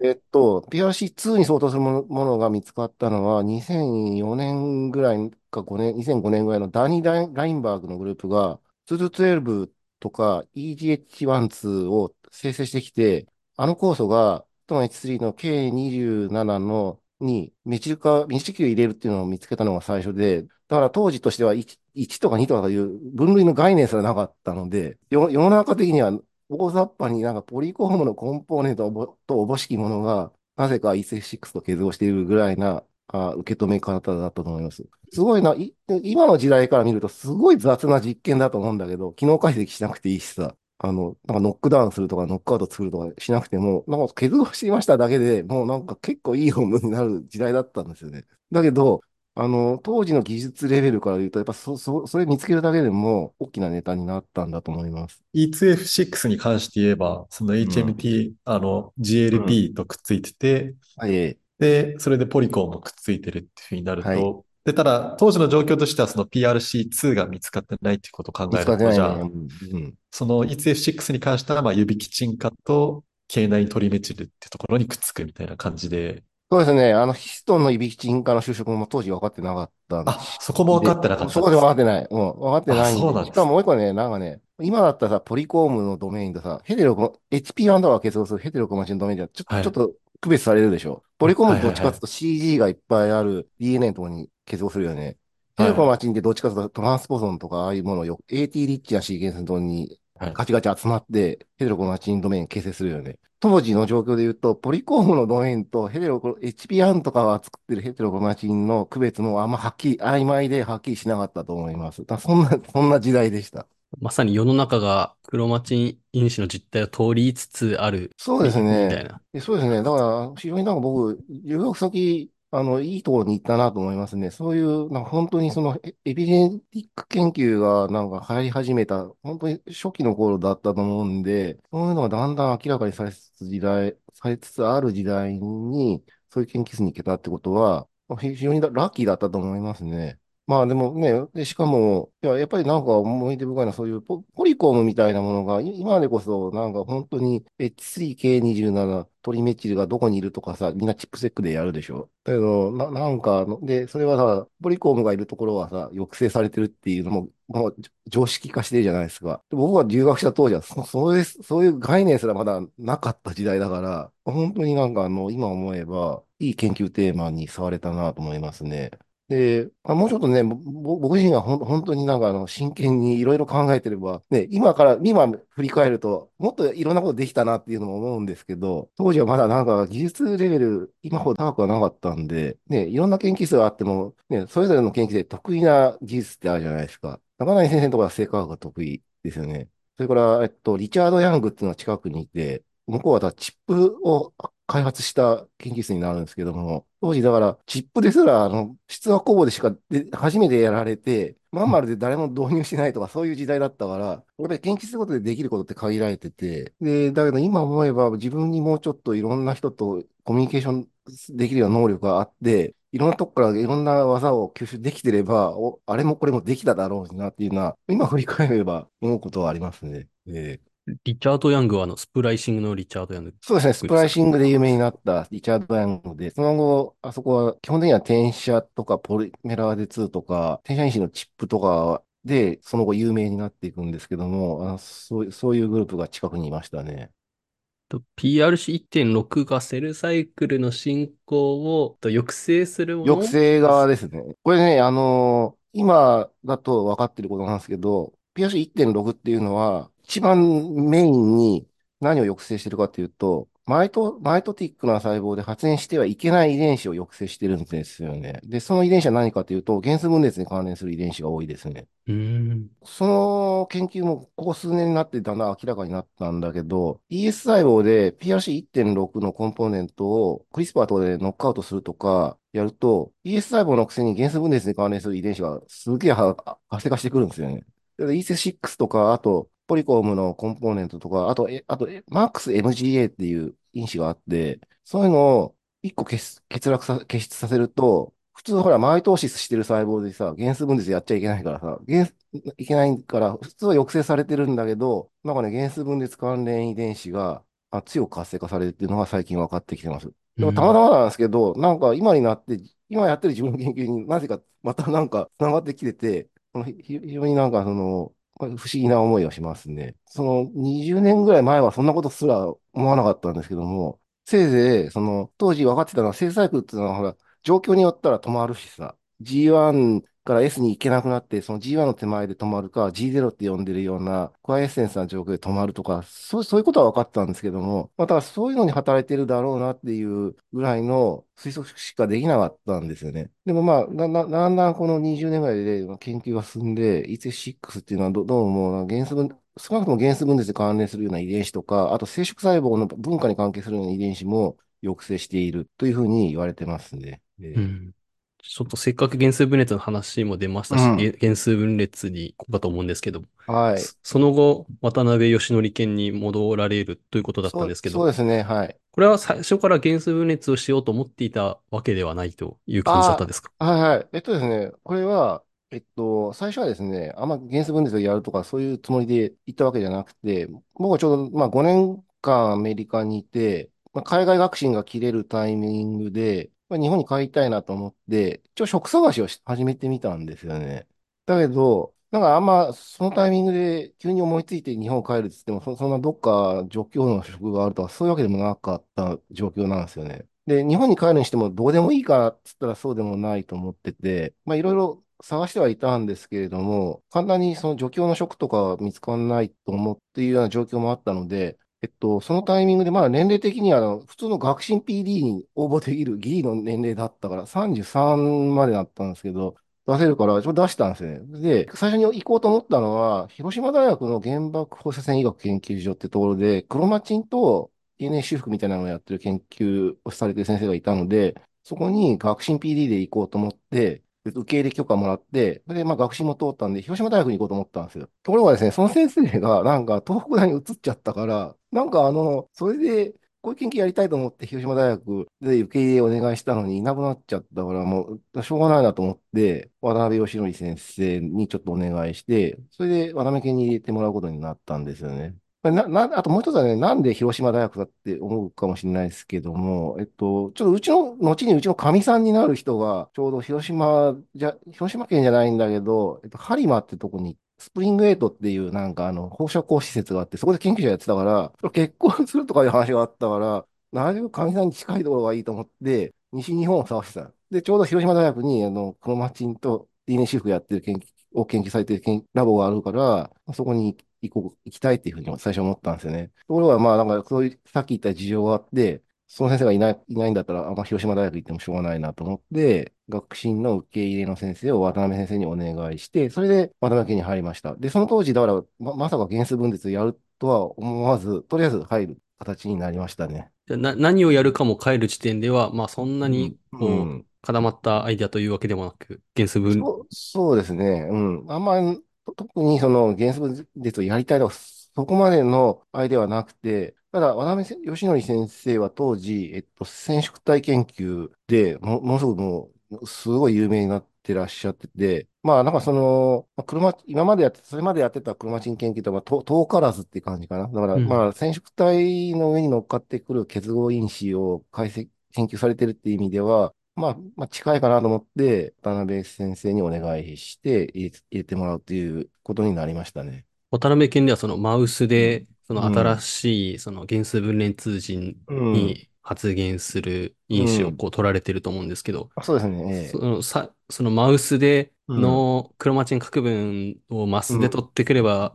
えっと、PRC2 に相当するものが見つかったのは、2004年ぐらいか5年、2005年ぐらいのダニ・ラインバーグのグループが、212とか EGH12 を生成してきて、あの酵素が、トン H3 の K27 のにメチル化、メチル入れるっていうのを見つけたのが最初で、だから当時としては 1, 1とか2とかいう分類の概念すらなかったので、世の中的には大雑把になんかポリコームのコンポーネントとおぼしきものが、なぜか EC6 と結合しているぐらいなあ受け止め方だったと思います。すごいな、今の時代から見るとすごい雑な実験だと思うんだけど、機能解析しなくていいしさ、あの、なんかノックダウンするとかノックアウト作るとかしなくても、なんか結合していましただけでもうなんか結構いい本文になる時代だったんですよね。だけど、あの、当時の技術レベルから言うと、やっぱそ、そ、それ見つけるだけでも大きなネタになったんだと思います。E2F6 に関して言えば、その HMT、うん、あの、GLP とくっついてて、うん、はい。で、それでポリコンもくっついてるっていうふうになると、はい、で、ただ、当時の状況としては、その PRC2 が見つかってないっていうことを考えると、じゃあ、うん、その E2F6 に関しては、まあ、指キチン化と K9 トリメチルっていうところにくっつくみたいな感じで、そうですね。あの、ヒストンのいびき沈化の就職も当時分かってなかったんあ、そこも分かってなかったそこで分か？ってない。うん、分かってないんで。そうなんしかももう一個ね、なんかね、今だったらさ、ポリコームのドメインとさ、ヘテロコ、HP アンダーが結合するヘテロコマチンドメインじゃ、ちょ,、はい、ちょっと区別されるでしょ。ポリコームどっちかっていうと CG がいっぱいある DNA のところに結合するよね。ヘテロコマチンってどっちかというとトランスポゾンとかああいうものをよ、AT リッチなシーケンスのところにガチガチ集まって、ヘテロコマチンドメイン形成するよね。当時の状況で言うと、ポリコームのドメインとヘテロコ、HP アンとかが作ってるヘテロコマチンの区別もあんまはっきり、曖昧ではっきりしなかったと思います。だそんな、そんな時代でした。まさに世の中がクロマチン因子の実態を通りつつある。そうですね。みたいな。そうですね。だから、非常になんか僕、留学先あの、いいところに行ったなと思いますね。そういう、なんか本当にそのエビデンティック研究がなんか流行り始めた、本当に初期の頃だったと思うんで、そういうのがだんだん明らかにされつつ時代、されつつある時代に、そういう研究室に行けたってことは、非常にラッキーだったと思いますね。まあでもね、で、しかも、いや、やっぱりなんか思い出深いのはそういうポポリコムみたいなものが、今でこそなんか本当に H3K27 トリメチルがどこにいるとかさ、みんなチップセックでやるでしょ。だけど、な、なんかで、それはさ、ポリコムがいるところはさ、抑制されてるっていうのも、もう常識化してるじゃないですか。で僕が留学した当時はそ、そういう、そういう概念すらまだなかった時代だから、本当になんかあの、今思えば、いい研究テーマに触れたなと思いますね。で、あもうちょっとね、僕自身がほ本当になんかあの真剣にいろいろ考えてれば、ね、今から、今振り返ると、もっといろんなことできたなっていうのも思うんですけど、当時はまだなんか技術レベル、今ほど高くはなかったんで、ね、いろんな研究室があっても、ね、それぞれの研究で得意な技術ってあるじゃないですか。中谷先生のところは生化学が得意ですよね。それから、えっと、リチャード・ヤングっていうのは近くにいて、向こうはチップを開発した研究室になるんですけども、当時だからチップですら、あの、出話工房でしかで初めてやられて、まん丸で誰も導入しないとかそういう時代だったから、やっぱり研究することでできることって限られてて、で、だけど今思えば自分にもうちょっといろんな人とコミュニケーションできるような能力があって、いろんなとこからいろんな技を吸収できてれば、あれもこれもできただろうなっていうのは、今振り返れば思うことはありますね。えーリチャード・ヤングはあの、スプライシングのリチャード・ヤング。そうですね、スプライシングで有名になったリチャード・ヤングで、その後、あそこは基本的には転写とかポリメラーデ2とか、転写因子のチップとかで、その後有名になっていくんですけども、あそうそういうグループが近くにいましたね。PRC1.6 がセルサイクルの進行を抑制するもの？抑制側ですね。これね、あのー、今だと分かってることなんですけど、PRC1.6 っていうのは、一番メインに何を抑制してるかっていうと、マイト、マイトティックな細胞で発現してはいけない遺伝子を抑制してるんですよね。で、その遺伝子は何かというと、原子分裂に関連する遺伝子が多いですね。うんその研究もここ数年になってだんだん明らかになったんだけど、ES 細胞で PRC1.6 のコンポーネントをクリスパー等でノックアウトするとかやると、ES 細胞のくせに原子分裂に関連する遺伝子がすげえ活性化してくるんですよね。ES6 とか、あと、ポリコームのコンポーネントとか、あと、あと、MAXMGA っていう因子があって、そういうのを一個欠落さ、消失させると、普通ほら、マイトーシスしてる細胞でさ、原数分裂やっちゃいけないからさ、原いけないから、普通は抑制されてるんだけど、なんかね、原数分裂関連遺伝子があ強く活性化されるっていうのが最近分かってきてます。でもたまたまなんですけど、うん、なんか今になって、今やってる自分の研究になぜかまたなんか繋がってきてて、非常になんかその、不思議な思いをしますね。その20年ぐらい前はそんなことすら思わなかったんですけども、せいぜい、その当時分かってたのは、制裁区っていうのはほら、状況によったら止まるしさ、G1 から S に行けなくなって、その G1 の手前で止まるか、G0 って呼んでるような、コアエッセンスな状況で止まるとか、そう、そういうことは分かったんですけども、まあ、ただそういうのに働いてるだろうなっていうぐらいの推測しかできなかったんですよね。でもまあ、だんだんこの20年ぐらいで研究が進んで、EC6 っていうのはどどうも原子分、少なくとも原子分裂に関連するような遺伝子とか、あと生殖細胞の文化に関係するような遺伝子も抑制しているというふうに言われてますね。うんちょっとせっかく原数分裂の話も出ましたし、うん、原数分裂に行こうかと思うんですけど、はい。その後、渡辺義則研に戻られるということだったんですけど、そうですね、はい。これは最初から原数分裂をしようと思っていたわけではないという感じだったんですか？はいはい。えっとですね、これは、えっと、最初はですね、あんま原数分裂をやるとかそういうつもりで行ったわけじゃなくて、僕はちょうど、まあ5年間アメリカにいて、まあ、海外学習が切れるタイミングで、まあ、日本に帰りたいなと思って、一応職探しを始めてみたんですよね。だけど、なんかあんまそのタイミングで急に思いついて日本帰るって言っても、そんなどっか状況の職があるとか、そういうわけでもなかった状況なんですよね。で、日本に帰るにしてもどうでもいいかっつったらそうでもないと思ってて、まあいろいろ探してはいたんですけれども、簡単にその助教の職とか見つからないと思っているような状況もあったので、えっと、そのタイミングで、まだ年齢的には、普通の学進 PD に応募できるギリの年齢だったから、33までだったんですけど、出せるから、ちょっと出したんですね。で、最初に行こうと思ったのは、広島大学の原爆放射線医学研究所ってところで、クロマチンと DNA 修復みたいなのをやってる研究をされてる先生がいたので、そこに学進 PD で行こうと思って、受け入れ許可もらって、で、まあ学習も通ったんで、広島大学に行こうと思ったんですよ。ところがですね、その先生がなんか東北大に移っちゃったから、なんかあの、それで、こういう研究やりたいと思って広島大学で受け入れをお願いしたのにいなくなっちゃったから、もうしょうがないなと思って、渡辺義則先生にちょっとお願いして、それで渡辺家に入れてもらうことになったんですよね。な、な、あともう一つはね、なんで広島大学だって思うかもしれないですけども、えっと、ちょっとうちの、後にうちの神さんになる人が、ちょうど広島じゃ、広島県じゃないんだけど、えっと、播磨ってとこに、スプリングエイトっていうなんかあの、放射光施設があって、そこで研究者やってたから、結婚するとかいう話があったから、なるべく神さんに近いところがいいと思って、西日本を探してた。で、ちょうど広島大学に、あの、クロマチンと DNA 修復やってる研究、を研究されてるラボがあるから、そこに行ってこう、行きたいっていうふうに最初思ったんですよね。ところが、まあ、なんか、そういう、さっき言った事情があって、その先生がいない、いないんだったら、あんま広島大学行ってもしょうがないなと思って、学進の受け入れの先生を渡辺先生にお願いして、それで渡辺家に入りました。で、その当時、だから、ま、まさか原数分裂やるとは思わず、とりあえず入る。形になりましたね。な何をやるかも変える時点では、まあそんなにこう、うん、固まったアイデアというわけでもなく、原数分。そうそうですね。うん。あんまり、特にその原数分列をやりたいとか、そこまでのアイデアはなくて、ただ、渡辺義則先生は当時、えっと、染色体研究でも、ものすごくもう、すごい有名になってらっしゃってて、まあ、なんかその、車、今までやって、それまでやってたクロマチン研究とは遠遠からずって感じかな。だから、まあ、染色体の上に乗っかってくる結合因子を解析、研究されてるっていう意味では、まあ、まあ、近いかなと思って、渡辺先生にお願いして入れてもらうということになりましたね。渡辺研ではそのマウスで、その新しいその原数分裂通人に発現する因子をこう取られてると思うんですけど、あそうですね。そのさそのマウスでのクロマチン核分をマスで取ってくれば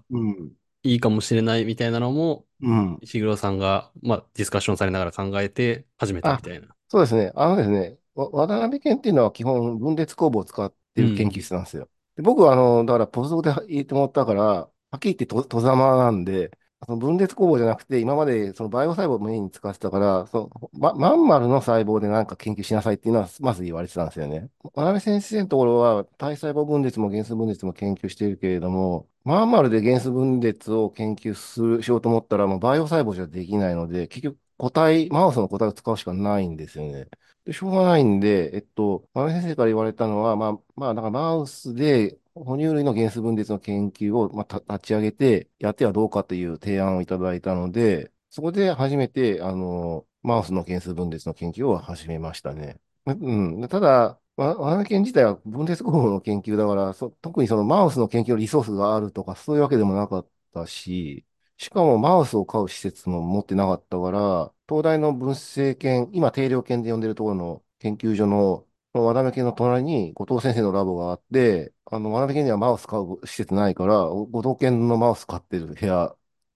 いいかもしれないみたいなのも、うん。石黒さんが、まあ、ディスカッションされながら考えて始めたみたいな。そうですね。あのですね、渡辺研っていうのは基本分裂工房を使ってる研究室なんですよ。で僕はあの、だからポスドクで入れてもらったから、はっきり言ってと、戸ざまなんで、その分裂工房じゃなくて、今までそのバイオ細胞をメインに使ってたから、そのま、まん丸の細胞で何か研究しなさいっていうのは、まず言われてたんですよね。渡辺先生のところは、体細胞分裂も原数分裂も研究しているけれども、まん丸で原数分裂を研究する、しようと思ったら、もうバイオ細胞じゃできないので、結局個体、マウスの個体を使うしかないんですよね。で、しょうがないんで、えっと、渡辺先生から言われたのは、まあ、まあ、なんかマウスで哺乳類の原子分裂の研究を、まあ、立ち上げて、やってはどうかという提案をいただいたので、そこで初めて、あの、マウスの原子分裂の研究を始めましたね。うん。ただ、ワナケン自体は分裂合法の研究だからそ、特にそのマウスの研究のリソースがあるとか、そういうわけでもなかったし、しかもマウスを飼う施設も持ってなかったから、東大の分生研、今定量研で呼んでるところの研究所の渡辺家の隣に後藤先生のラボがあって、あの、渡辺家にはマウス買う施設ないから、後藤家のマウス買ってる部屋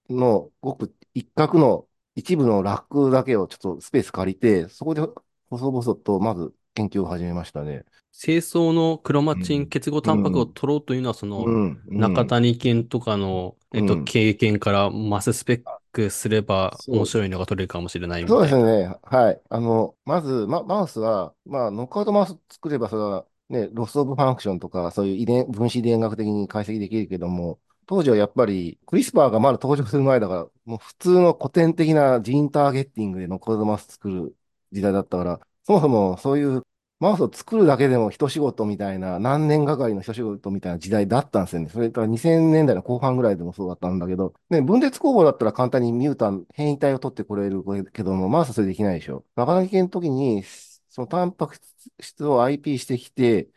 のごく一角の一部のラックだけをちょっとスペース借りて、そこで細々とまず研究を始めましたね。清掃のクロマチン結合タンパクを取ろうというのは、その、中谷犬とかの、えっと、経験からマススペックすれば面白いのが取れるかもしれないみたいな。そうですね。はい。あの、まず、ま、マウスは、まあ、ノックアウトマウス作れば、それは、ね、 loss of function とか、そういう遺伝、分子遺伝学的に解析できるけども、当時はやっぱり、クリスパーがまだ登場する前だから、もう普通の古典的な gene targeting でノックアウトマウス作る時代だったから、そもそもそういうマウスを作るだけでも一仕事みたいな、何年がかりの一仕事みたいな時代だったんですよね。それから2000年代の後半ぐらいでもそうだったんだけど、ね、分裂酵母だったら簡単に mutan、変異体を取ってこれるけども、マウスはそれできないでしょ。中抜きの時に、そのタンパク質を IP してきて、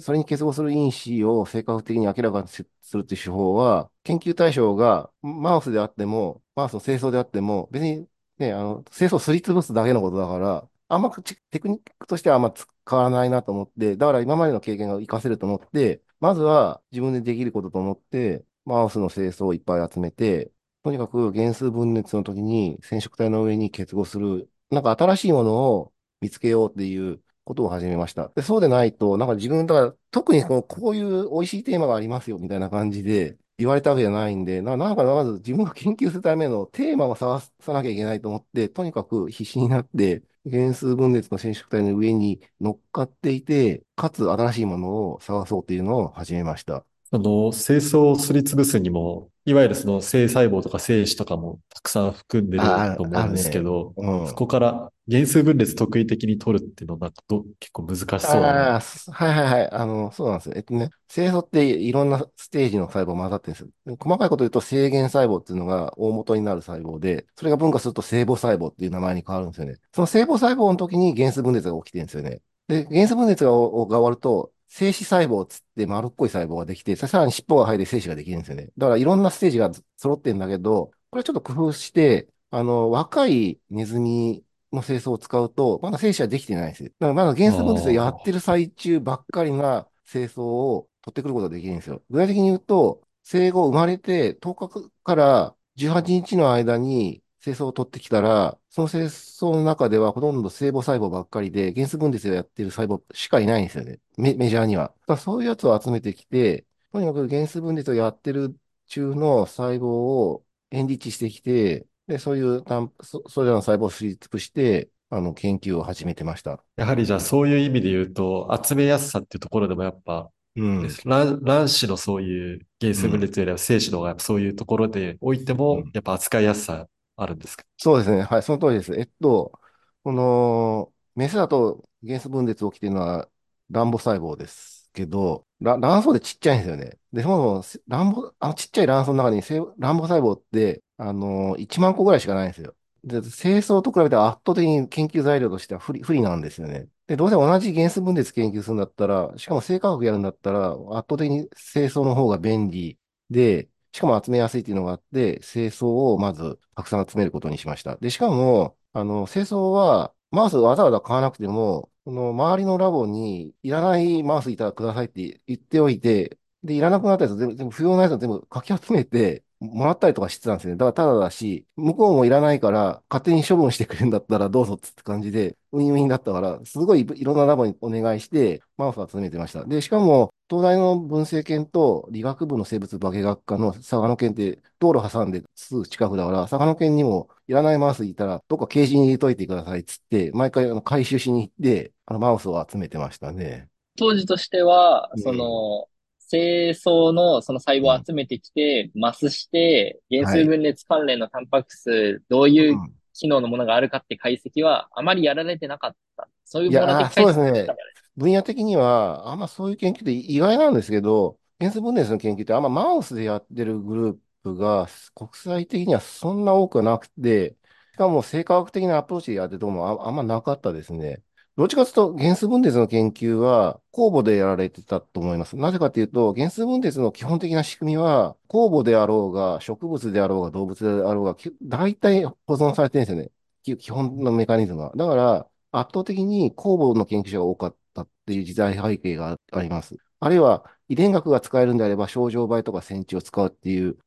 それに結合する因子を性格的に明らかにするっていう手法は、研究対象がマウスであっても、マウスの清掃であっても、別にね、あの、清掃すりつぶすだけのことだから、あんまテクニックとしてはあんま変わらないなと思って、だから今までの経験が活かせると思って、まずは自分でできることと思って、マウスの清掃をいっぱい集めて、とにかく原数分裂の時に染色体の上に結合する、なんか新しいものを見つけようっていうことを始めました。でそうでないと、なんか自分、だから特にこのこういう美味しいテーマがありますよみたいな感じで言われたわけじゃないんで、ななんかまず自分が研究するためのテーマを探さなきゃいけないと思って、とにかく必死になって、原数分裂の染色体の上に乗っかっていて、かつ新しいものを探そうというのを始めました。あの、清掃をすりつぶすにも、いわゆるその性細胞とか精子とかもたくさん含んでると思うんですけど、ねうん、そこから原数分裂特異的に取るっていうのはど結構難しそうな。あはいはいはい。あの、そうなんですよ。えっとね、清掃っていろんなステージの細胞混ざってるんですよ。細かいこと言うと制限細胞っていうのが大元になる細胞で、それが分化すると細胞細胞っていう名前に変わるんですよね。その細胞細胞の時に原数分裂が起きてるんですよね。で、原数分裂が終わると、精子細胞つって丸っこい細胞ができて、さらに尻尾が生えて精子ができるんですよね。だからいろんなステージが揃ってるんだけど、これちょっと工夫して、あの、若いネズミの清掃を使うと、まだ精子はできてないんですよ。だからまだ原子分裂をやってる最中ばっかりな清掃を取ってくることができるんですよ。具体的に言うと、生後生まれて10日から18日の間に清掃を取ってきたら、その清掃の中ではほとんど細胞細胞ばっかりで、原子分裂をやってる細胞しかいないんですよね。メメジャーには。だそういうやつを集めてきて、とにかく原子分裂をやってる中の細胞を演リしてきて、で、そういうそ、それらの細胞を知り尽くして、あの、研究を始めてました。やはりじゃあそういう意味で言うと、集めやすさっていうところでもやっぱ、うん、卵卵子のそういう原生分裂よりは精子の方がそういうところでおいても、やっぱ扱いやすさあるんですか、そうですね。はい、その通りです。えっと、この、メスだと原子分裂起きてるのは卵母細胞ですけど、卵巣でちっちゃいんですよね。で、そもそも卵母、あのちっちゃい卵巣の中に卵母細胞って、あの、1万個ぐらいしかないんですよ。で、清掃と比べて圧倒的に研究材料としては不利不利なんですよね。で、どうせ同じ原子分裂研究するんだったら、しかも生化学やるんだったら、圧倒的に清掃の方が便利で、しかも集めやすいっていうのがあって、清掃をまずたくさん集めることにしました。で、しかも、あの、清掃は、マウスわざわざ買わなくても、この周りのラボにいらないマウスいたらくださいって言っておいて、で、いらなくなったやつ全部、全部不要なやつ全部かき集めて、もらったりとかしてたんですね。だからただだし、向こうもいらないから、勝手に処分してくれるんだったらどうぞって感じで、ウィンウィンだったから、すごいいろんなラボにお願いして、マウスを集めてました。で、しかも、東大の文政研と理学部の生物化学科の佐賀野県って道路挟んですぐ近くだから、佐賀野県にもいらないマウスいたら、どっかケージに入れといてくださいっつって、毎回あの回収しに行って、あのマウスを集めてましたね。当時としては、その、清掃のその細胞を集めてきて、マスして、原数分裂関連のタンパク質、どういう機能のものがあるかって解析は、あまりやられてなかった。そういうもの的解析そうですね。分野的には、あんまそういう研究って意外なんですけど、原数分裂の研究ってあんまマウスでやってるグループが国際的にはそんな多くなくて、しかも生化学的なアプローチでやってるともあんまなかったですね。どっちかというと原数分裂の研究は酵母でやられてたと思います。なぜかというと、原数分裂の基本的な仕組みは、酵母であろうが、植物であろうが、動物であろうが、大体保存されてるんですよね。基本のメカニズムは。だから、圧倒的に酵母の研究者が多かったっていう時代背景があります。あるいは、遺伝学が使えるんであれば、症状倍とか線虫を使うっていう、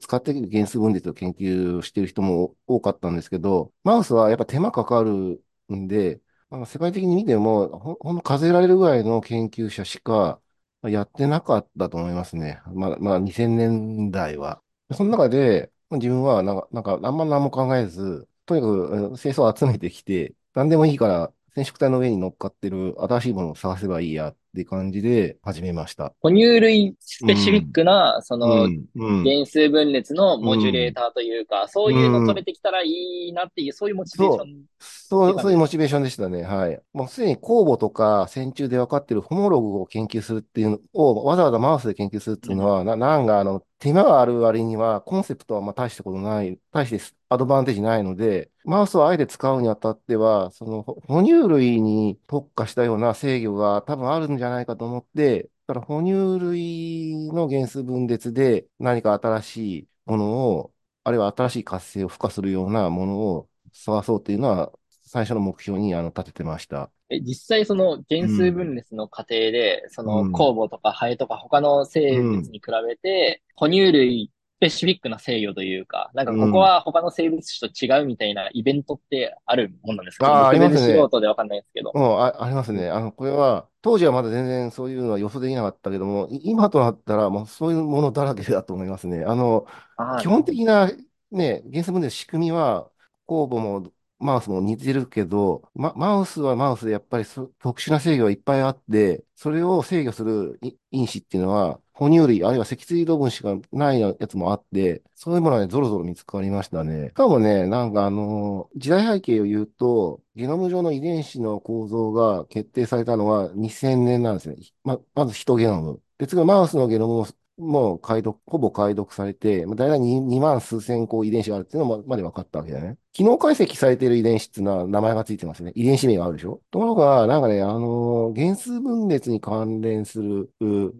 使って原数分裂を研究してる人も多かったんですけど、マウスはやっぱ手間かかるんで、まあ、世界的に見ても、ほほんの数えられるぐらいの研究者しかやってなかったと思いますね。まあ、まあ、2000年代は。その中で、自分はなんか、なんか、あんま何も考えず、とにかく清掃を集めてきて、何でもいいから染色体の上に乗っかってる新しいものを探せばいいやって感じで始めました。哺乳類スペシフィックな、うん、その、原数分裂のモジュレーターというか、うん、そういうの取れてきたらいいなっていう、そういうモチベーション。そう、そういうモチベーションでしたね。はい。もうすでに酵母とか線虫で分かっているホモログを研究するっていうのを、わざわざマウスで研究するっていうのは、うん、な、なんかあの、手間がある割には、コンセプトはまあ大したことない、大してアドバンテージないので、マウスをあえて使うにあたっては、その哺乳類に特化したような制御が多分あるんじゃないかと思って、だから哺乳類の原数分裂で何か新しいものを、あるいは新しい活性を付加するようなものを探そうというのは、最初の目標にあの立ててました。え、実際その原数分裂の過程で、うん、その酵母とかハエとか他の生物に比べて、うん、哺乳類スペシフィックな制御というか、なんかここは他の生物種と違うみたいなイベントってあるもんなんですか、うん、あありますね。素人でわかんないですけど。うん、あありますね。あの、これは、当時はまだ全然そういうのは予想できなかったけども、今となったらもうそういうものだらけだと思いますね。あの、あ基本的なね、原数分裂の仕組みは、酵母もマウスも似てるけど、ま、マウスはマウスでやっぱり特殊な制御がいっぱいあって、それを制御する因子っていうのは、哺乳類、あるいは脊椎動物しかないやつもあって、そういうものはね、ゾロゾロ見つかりましたね。しかもね、なんかあの、時代背景を言うと、ゲノム上の遺伝子の構造が決定されたのは2000年なんですね。ま、まずヒトゲノム。で、次はマウスのゲノムももう解読、ほぼ解読されて、だいたい 2, 2万数千個遺伝子があるっていうのまで分かったわけだね。機能解析されている遺伝子っていうのは名前がついてますね。遺伝子名があるでしょところが、なんかね、あのー、原数分裂に関連する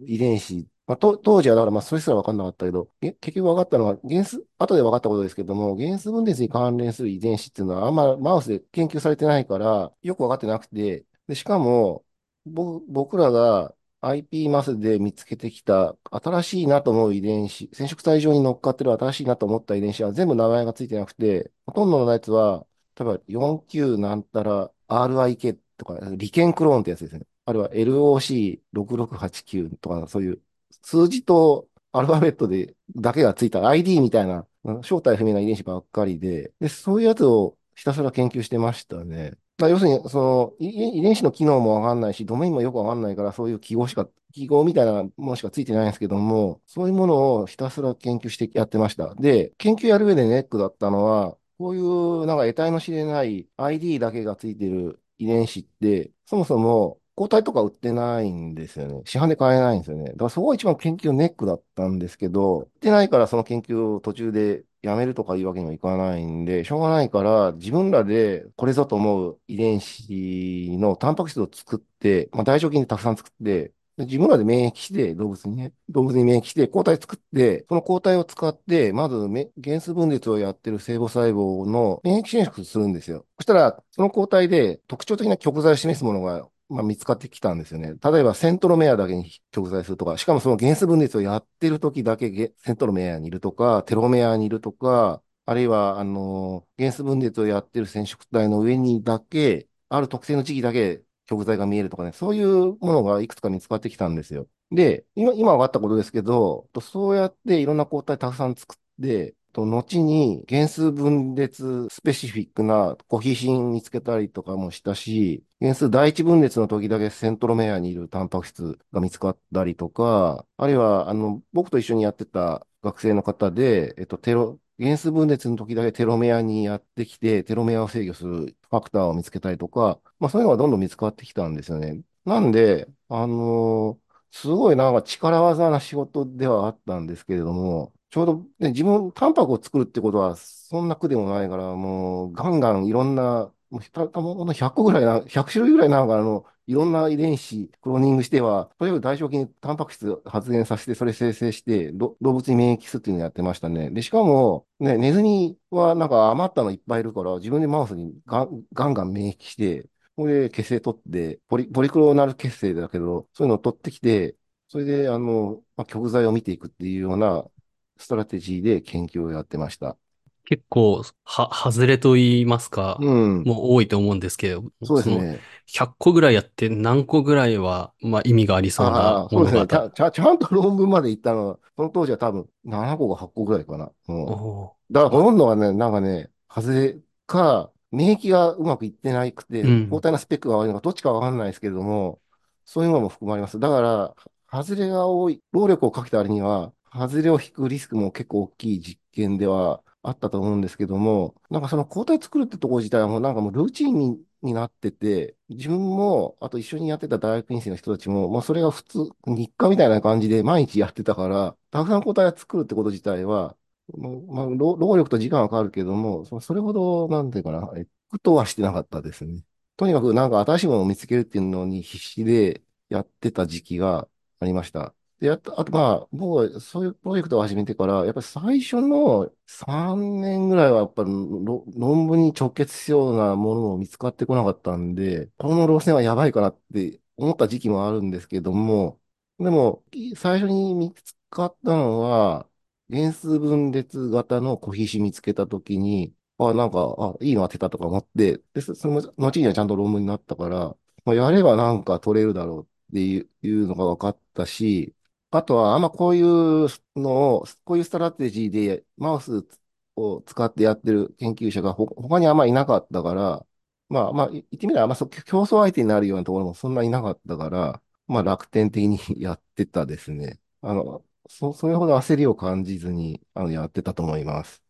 遺伝子まあ、当時はだからまあそれすら分かんなかったけど、結局分かったのは原数、後で分かったことですけども、原数分裂に関連する遺伝子っていうのはあんまマウスで研究されてないから、よく分かってなくて、で、しかも、僕僕らが IP マスで見つけてきた新しいなと思う遺伝子、染色体上に乗っかってる新しいなと思った遺伝子は全部名前がついてなくて、ほとんどのやつは、例えば49なんたら RIK とか、利権クローンってやつですね。あるいは LOC6689 とか、そういう数字とアルファベットでだけがついた ID みたいな正体不明な遺伝子ばっかりで、で、そういうやつをひたすら研究してましたね。まあ、要するに、その、遺伝子の機能もわかんないし、ドメインもよくわかんないから、そういう記号しか、記号みたいなものしかついてないんですけども、そういうものをひたすら研究してやってました。で、研究やる上でネックだったのは、こういうなんか得体の知れない ID だけがついてる遺伝子って、そもそも抗体とか売ってないんですよね。市販で買えないんですよね。だからそこが一番研究ネックだったんですけど、売ってないからその研究を途中でやめるとかいうわけにはいかないんで、しょうがないから自分らでこれぞと思う遺伝子のタンパク質を作って、まあ、大腸菌でたくさん作って、自分らで免疫して、動物にね、動物に免疫して、抗体作って、その抗体を使って、まず原子分裂をやってる細胞細胞の免疫侵食するんですよ。そしたら、その抗体で特徴的な極材を示すものがまあ、見つかってきたんですよね。例えば、セントロメアだけに極材するとか、しかもその原子分裂をやってる時だけセントロメアにいるとか、テロメアにいるとか、あるいは、あの、原子分裂をやってる染色体の上にだけ、ある特定の時期だけ極材が見えるとかね、そういうものがいくつか見つかってきたんですよ。で、今、今分かったことですけど、そうやっていろんな抗体たくさん作って、と、後に原数分裂スペシフィックなコヒシン見つけたりとかもしたし、原数第一分裂の時だけセントロメアにいるタンパク質が見つかったりとか、あるいは、あの、僕と一緒にやってた学生の方で、えっと、テロ、原数分裂の時だけテロメアにやってきて、テロメアを制御するファクターを見つけたりとか、まあそういうのがどんどん見つかってきたんですよね。なんで、あの、すごいなんか力技な仕事ではあったんですけれども、ちょうど、ね、自分、タンパクを作るってことは、そんな苦でもないから、もう、ガンガンいろんな、もう、たたも100個ぐらいな、100種類ぐらいなんか、あの、いろんな遺伝子、クローニングしては、とにかく大腸菌にタンパク質発現させて、それ生成して、動物に免疫するっていうのをやってましたね。で、しかも、ね、ネズミはなんか余ったのいっぱいいるから、自分でマウスにガンガンガン免疫して、これで血清取って、ポリ、ポリクローナル血清だけど、そういうのを取ってきて、それで、あの、まあ、極材を見ていくっていうようなストラテジーで研究をやってました。結構、は、外れと言いますか、うん、もう多いと思うんですけど、そうですね。100個ぐらいやって何個ぐらいは、まあ意味がありそうなものがそうですねちゃ。ちゃんと論文まで行ったのは、その当時は多分7個か8個ぐらいかな。うん、だからほとんどはね、なんかね、外れか、免疫がうまくいってないくて、抗体のスペックが悪いのか、どっちかわかんないですけれども、そういうのも含まれます。だから、外れが多い、労力をかけた割には、外れを引くリスクも結構大きい実験ではあったと思うんですけども、なんかその抗体作るってとこ自体はもうなんかもうルーチンにになってて、自分も、あと一緒にやってた大学院生の人たちも、もうそれが普通、日課みたいな感じで毎日やってたから、たくさん抗体を作るってこと自体は、まあ、労力と時間はかかるけども、それほど、なんていうかな、苦闘はしてなかったですね。とにかくなんか新しいものを見つけるっていうのに必死でやってた時期がありました。で、あと、あとまあ、僕はそういうプロジェクトを始めてから、やっぱり最初の3年ぐらいはやっぱり論文に直結しようなものも見つかってこなかったんで、この路線はやばいかなって思った時期もあるんですけども、でも、最初に見つかったのは、原数分裂型のコヒシ見つけたときに、あ、なんか、あ、いいの当てたとか思って、で、その後にはちゃんと論文になったから、まあ、やればなんか取れるだろうっていうのが分かったし、あとは、あんまこういうのを、こういうストラテジーでマウスを使ってやってる研究者がほ他にあんまいなかったから、まあまあ、言ってみれば、まあ、競争相手になるようなところもそんなになかったから、まあ楽天的に やってたですね。あの、そ、それほど焦りを感じずに、あの、やってたと思います。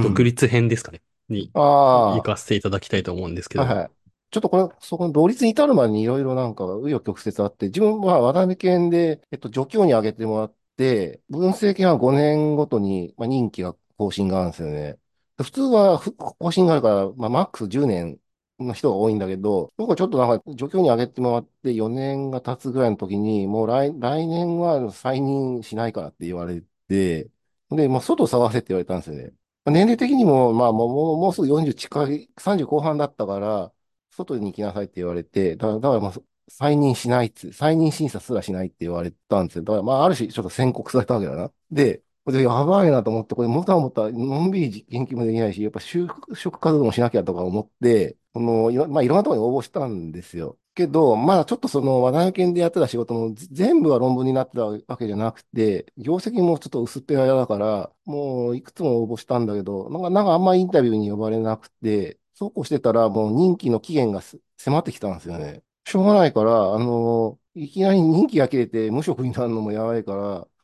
独立編ですかね。に、行かせていただきたいと思うんですけど。はいはい。ちょっとこれ、そこの同率に至るまでにいろいろなんか、紆余曲折あって、自分は渡辺県で、えっと、助教に挙げてもらって、文政権は5年ごとに、まあ、任期が更新があるんですよね。普通は更新があるから、まあ、マックス10年の人が多いんだけど、僕はちょっとなんか、助教に挙げてもらって4年が経つぐらいの時に、もう来、来年は再任しないからって言われて、で、もう外を探せって言われたんですよね。年齢的にも、まあもう、もうすぐ40近い、30後半だったから、外に行きなさいって言われて、だだからまあ、再任しないって、再任審査すらしないって言われたんですよ。だからまあ、ある種ちょっと宣告されたわけだな。で、これやばいなと思って、これもたもた、のんびり研究もできないし、やっぱ就職活動もしなきゃとか思って、この、まあ、いろんなところに応募したんですよ。けど、まだちょっとその、和田県でやってた仕事も全部は論文になってたわけじゃなくて、業績もちょっと薄っぺらだから、もういくつも応募したんだけど、なんか、なんかあんまインタビューに呼ばれなくて、そうこうしてたらもう任期の期限が迫ってきたんですよね。しょうがないから、あの、いきなり任期が切れて無職になるのもやばいから、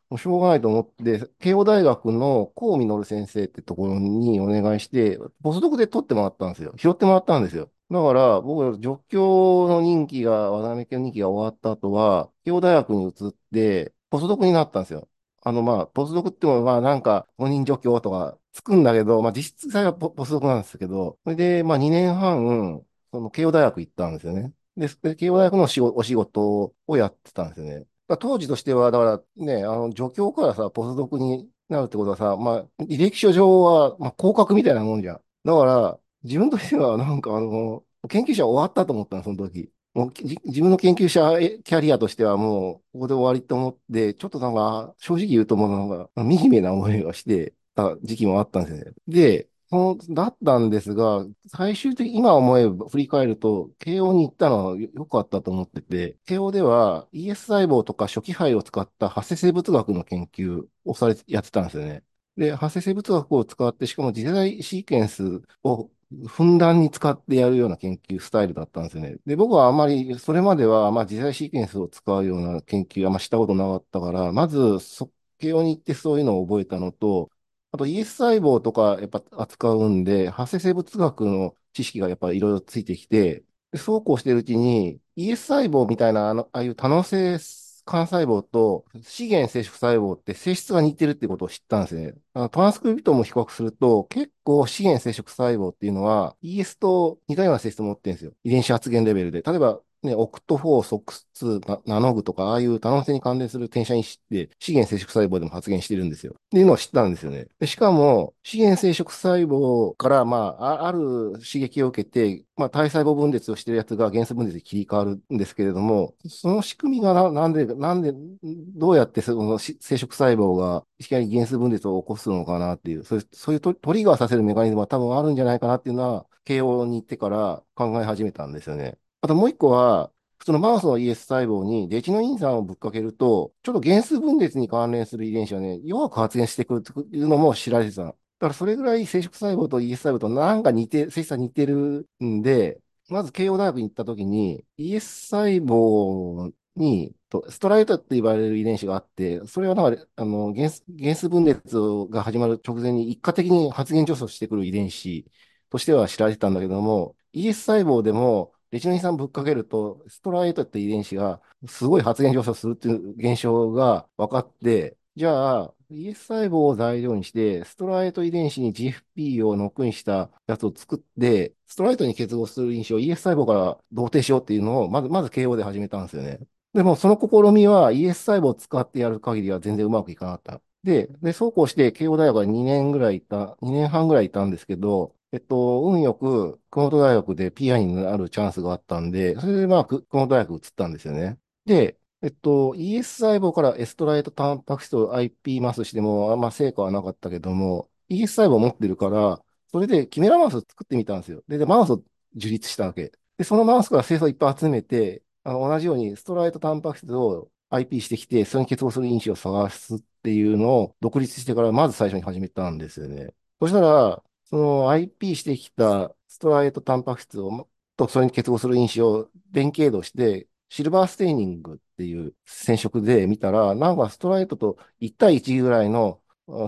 もうしょうがないと思って、慶応大学の高実先生ってところにお願いして、ポスドクで取ってもらったんですよ。拾ってもらったんですよ。だから、僕、助教の任期が、渡辺家の任期が終わった後は、慶応大学に移って、ポスドクになったんですよ。あの、まあ、ポスドクっても、まあ、なんか、本人助教とかつくんだけど、まあ、実質際はポスドクなんですけど、それで、まあ、2年半、その、慶応大学行ったんですよね。で、慶応大学のお仕事をやってたんですよね。まあ当時としては、だからね、あの、助教からさ、ポスドクになるってことはさ、まあ、履歴書上は、まあ、降格みたいなもんじゃん。だから、自分としては、なんかあの、研究者終わったと思ったの、その時。もう自分の研究者キャリアとしてはもう、ここで終わりと思って、ちょっとなんか、正直言うともうなんか、惨めな思いがしてた時期もあったんですね。で、その、だったんですが、最終的に今思えば振り返ると、慶応に行ったのは良かったと思ってて、慶応では ES 細胞とか初期肺を使った発生生物学の研究をされ、やってたんですよね。で、発生生物学を使って、しかも次世代シーケンスをふんだんに使ってやるような研究スタイルだったんですよね。で、僕はあまり、それまでは、まあ、次世代シーケンスを使うような研究はあんましたことなかったから、まず、即慶応に行ってそういうのを覚えたのと、あと ES 細胞とかやっぱ扱うんで、発生生物学の知識がやっぱいろいろついてきて、そうこうしてるうちに ES 細胞みたいなあの、ああいう多能性幹細胞と資源生殖細胞って性質が似てるってことを知ったんですね。あのトランスクリプトも比較すると、結構資源生殖細胞っていうのは ES と似たような性質を持ってるんですよ。遺伝子発現レベルで。例えば、ね、オクト4、ソックス2、ナノグとか、ああいう多能性に関連する転写因子って資源生殖細胞でも発現してるんですよ。っていうのを知ったんですよね。でしかも、資源生殖細胞から、まあ、ある刺激を受けて、まあ、体細胞分裂をしてるやつが原子分裂に切り替わるんですけれども、その仕組みがななんで、なんで、どうやってその生殖細胞がいきなり原子分裂を起こすのかなっていう、そういうそういうトリガーさせるメカニズムは多分あるんじゃないかなっていうのは、慶応に行ってから考え始めたんですよね。あともう一個は、普通のマウスの ES 細胞にデチノイン酸をぶっかけると、ちょっと原数分裂に関連する遺伝子がね、弱く発現してくるというのも知られてた。だからそれぐらい生殖細胞と ES 細胞となんか似て、性質が似てるんで、まず慶応大学に行った時に ES 細胞に、ストライトって言われる遺伝子があって、それはなんか、あの、原原数分裂が始まる直前に一過的に発現助走してくる遺伝子としては知られてたんだけども、ES 細胞でもレチノイン酸ぶっかけると、ストライトって遺伝子がすごい発現上昇するっていう現象が分かって、じゃあ、ES 細胞を材料にして、ストライト遺伝子に GFP をノックインしたやつを作って、ストライトに結合する因子を ES 細胞から同定しようっていうのを、まず、まず KO で始めたんですよね。でも、その試みは ES 細胞を使ってやる限りは全然うまくいかなかった。で、で、そうこうして、慶応大学は2年ぐらいいた、2年半ぐらいいたんですけど、えっと、運よく、熊本大学で PI になるチャンスがあったんで、それでまあ、熊本大学移ったんですよね。で、えっと、ES 細胞からエストライトタンパク質を IP マスしても、あんま成果はなかったけども、ES 細胞を持ってるから、それでキメラマウスを作ってみたんですよ。で、でマウスを樹立したわけ。で、そのマウスから生素をいっぱい集めて、あの同じようにストライトタンパク質を IP してきて、それに結合する因子を探すっていうのを独立してからまず最初に始めたんですよね。そしたら、その IP してきたストライトタンパク質を、とそれに結合する因子を電経度して、シルバーステーニングっていう染色で見たら、なんかストライトと1対1ぐらいの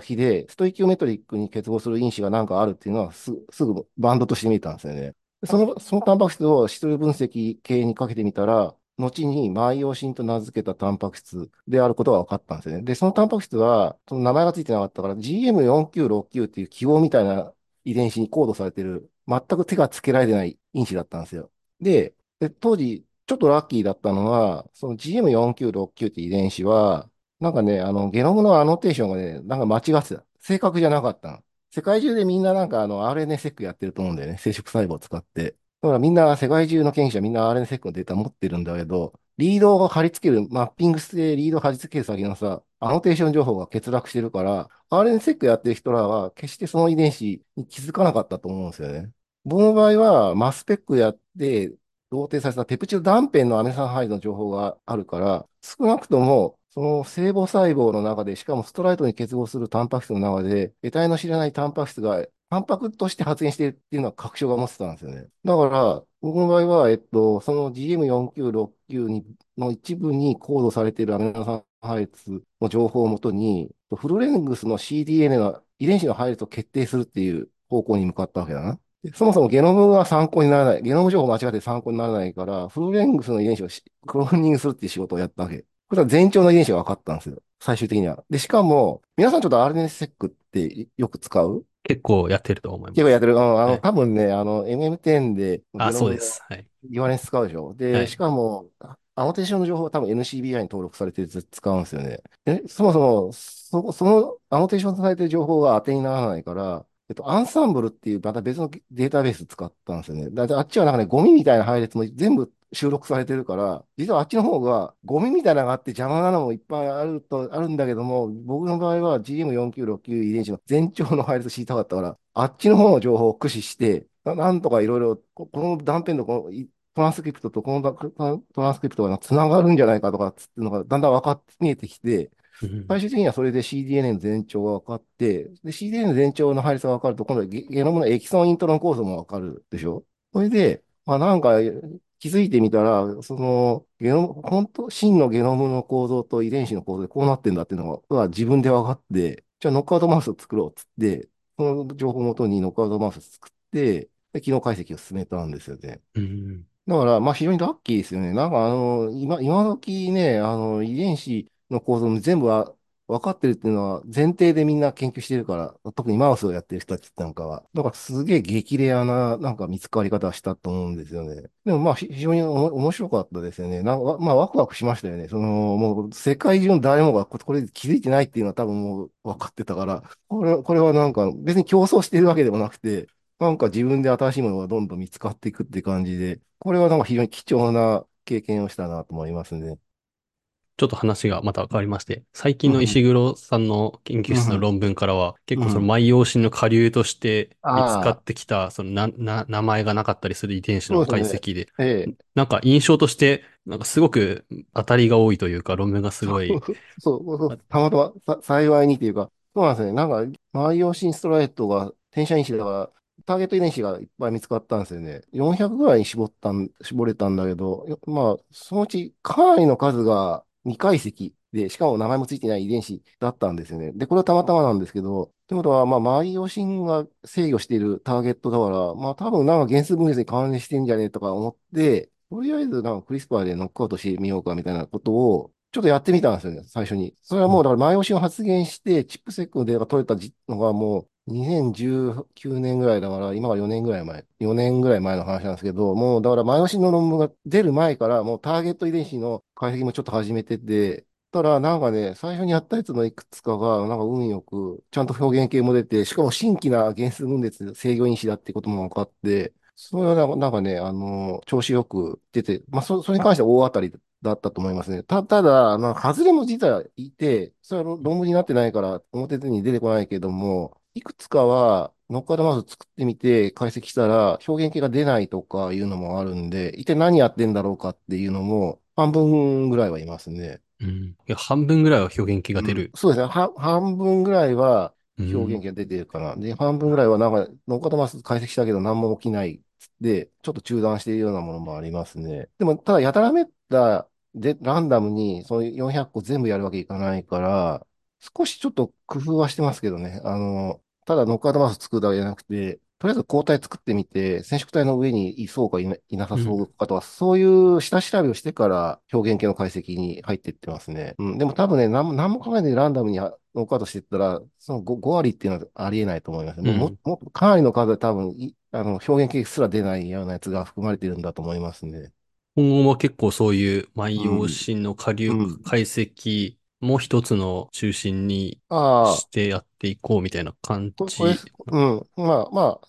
比で、ストイキオメトリックに結合する因子がなんかあるっていうのはすすぐバンドとして見えたんですよね。その、そのタンパク質を質量分析系にかけてみたら、後にマイオシンと名付けたタンパク質であることが分かったんですよね。で、そのタンパク質は、その名前がついてなかったから、GM4969 っていう記号みたいな遺伝子にコードされてる、全く手がつけられてない因子だったんですよ。で、で当時、ちょっとラッキーだったのは、その GM4969 って遺伝子は、なんかね、あの、ゲノムのアノテーションがね、なんか間違ってた。正確じゃなかったの。世界中でみんななんかあの RNA セックやってると思うんだよね。生殖細胞を使って。だからみんな、世界中の研究者みんな RNA セックのデータ持ってるんだけど、リードを貼り付ける、マッピングしてリードを貼り付ける先のさ、アノテーション情報が欠落してるから、RNA セックやってる人らは決してその遺伝子に気づかなかったと思うんですよね。僕の場合は、マスペックやって、同定されたペプチド断片のアミノ酸配列の情報があるから、少なくとも、その細胞細胞の中で、しかもストライトに結合するタンパク質の中で、得体の知らないタンパク質がタンパクとして発現しているっていうのは確証が持ってたんですよね。だから、僕の場合は、えっと、その GM4969 の一部にコードされているアミノ酸配列の情報をもとに、フルレングスの CDNA の遺伝子の配列を決定するっていう方向に向かったわけだな。そもそもゲノムが参考にならない、ゲノム情報間違って参考にならないから、フルレングスの遺伝子をクローニングするっていう仕事をやったわけ。これは前兆の遺伝子が分かったんですよ。最終的には。で、しかも、皆さんちょっと RNA-seq ってよく使う？結構やってると思います。結構やってる。あの、はい、多分ね、あの、MM10 で、あ、そうです。はい。言われ使うでしょ。で、はい、しかも、アノテーションの情報は多分 NCBI に登録されて使うんですよね。え、そもそも、そ、そのアノテーションされてる情報が当てにならないから、えっと、アンサンブルっていうまた別のデータベース使ったんですよね。だあっちはなんかね、ゴミみたいな配列も全部収録されてるから、実はあっちの方がゴミみたいなのがあって邪魔なのもいっぱいあると、あるんだけども、僕の場合は GM4969 遺伝子の全長の配列知りたかったから、あっちの方の情報を駆使して、なんとかいろいろ、この断片のこのトランスクリプトとこのトランスクリプトが繋がるんじゃないかとかっていうのがだんだん分かって見えてきて、最終的にはそれで CDNA の全長が分かって、で、CDNA の全長の配列が分かると、今度はゲノムのエキソンイントロン構造も分かるでしょ？それで、まあなんか気づいてみたら、そのゲノム、本当、真のゲノムの構造と遺伝子の構造でこうなってんだっていうのが自分で分かって、じゃあノックアウトマウスを作ろうっつって、その情報をもとにノックアウトマウスを作って、で機能解析を進めたんですよね。うんだから、まあ非常にラッキーですよね。なんかあの、今、今時ね、あの、遺伝子の構造も全部は分かってるっていうのは前提でみんな研究してるから、特にマウスをやってる人たちなんかは。だからすげえ激レアななんか見つかり方したと思うんですよね。でもまあ非常に面白かったですよね。なんかまあワクワクしましたよね。そのもう世界中の誰もがこれ気づいてないっていうのは多分もう分かってたから、これこれはなんか別に競争してるわけでもなくて、なんか自分で新しいものがどんどん見つかっていくって感じで、これはなんか非常に貴重な経験をしたなと思いますね。ちょっと話がまた変わりまして、最近の石黒さんの研究室の論文からは、結構その万葉心の下流として見つかってきた、そのな、な、名前がなかったりする遺伝子の解析で、なんか印象として、なんかすごく当たりが多いというか、論文がすごい。そう、そうたまたまさ幸いにというか、そうなんですね。なんか、万葉心ストライトが転写因子だから、ターゲット遺伝子がいっぱい見つかったんですよね。400ぐらいに絞ったん、絞れたんだけど、まあ、そのうちかなりの数が未解析で、しかも名前もついてない遺伝子だったんですよね。で、これはたまたまなんですけど、ということは、まあ、周り用心が制御しているターゲットだから、まあ、多分なんか原数分裂に関連してんじゃねえとか思って、とりあえずなんかクリスパーでノックアウトしてみようかみたいなことを、ちょっとやってみたんですよね、最初に。それはもう、だから前押しを発言して、チップセックのデータが取れたのがもう2019年ぐらいだから、今は4年ぐらい前、4年ぐらい前の話なんですけど、もうだから前押しの論文が出る前から、もうターゲット遺伝子の解析もちょっと始めてて、たら、なんかね、最初にやったやつのいくつかが、なんか運よく、ちゃんと表現系も出て、しかも新規な原数分裂制御因子だってことも分かって、それはなんかね、あの、調子よく出て、まあ、そ、それに関しては大当たりだったと思いますね。た、ただ、まあの、外れも実はいて、それは論文になってないから表に出てこないけども、いくつかは、ノックアウトマウス作ってみて解析したら表現系が出ないとかいうのもあるんで、一体何やってんだろうかっていうのも半分ぐらいはいますね。うん。いや、半分ぐらいは表現系が出る。そうですね。は、半分ぐらいは表現系が出てるかな。で、半分ぐらいはなんか、ノックアウトマウス解析したけど何も起きないで、ちょっと中断しているようなものもありますね。でも、ただやたらめったで、ランダムにその400個全部やるわけいかないから、少しちょっと工夫はしてますけどね。あの、ただノックアウトマウス作るだけじゃなくて、とりあえず抗体作ってみて、染色体の上にいそうかいなさそうかとか、うん、そういう下調べをしてから表現系の解析に入っていってますね。うん、でも多分ね、何も考えないでランダムにノックアウトしていったら、その 5, 5割っていうのはありえないと思います、ね。うん、ももかなりの数で多分あの表現系すら出ないようなやつが含まれているんだと思いますね。今後も結構そういう万葉心の下流解析もう一つの中心にしてやっていこうみたいな感じ。うん。まあまあ、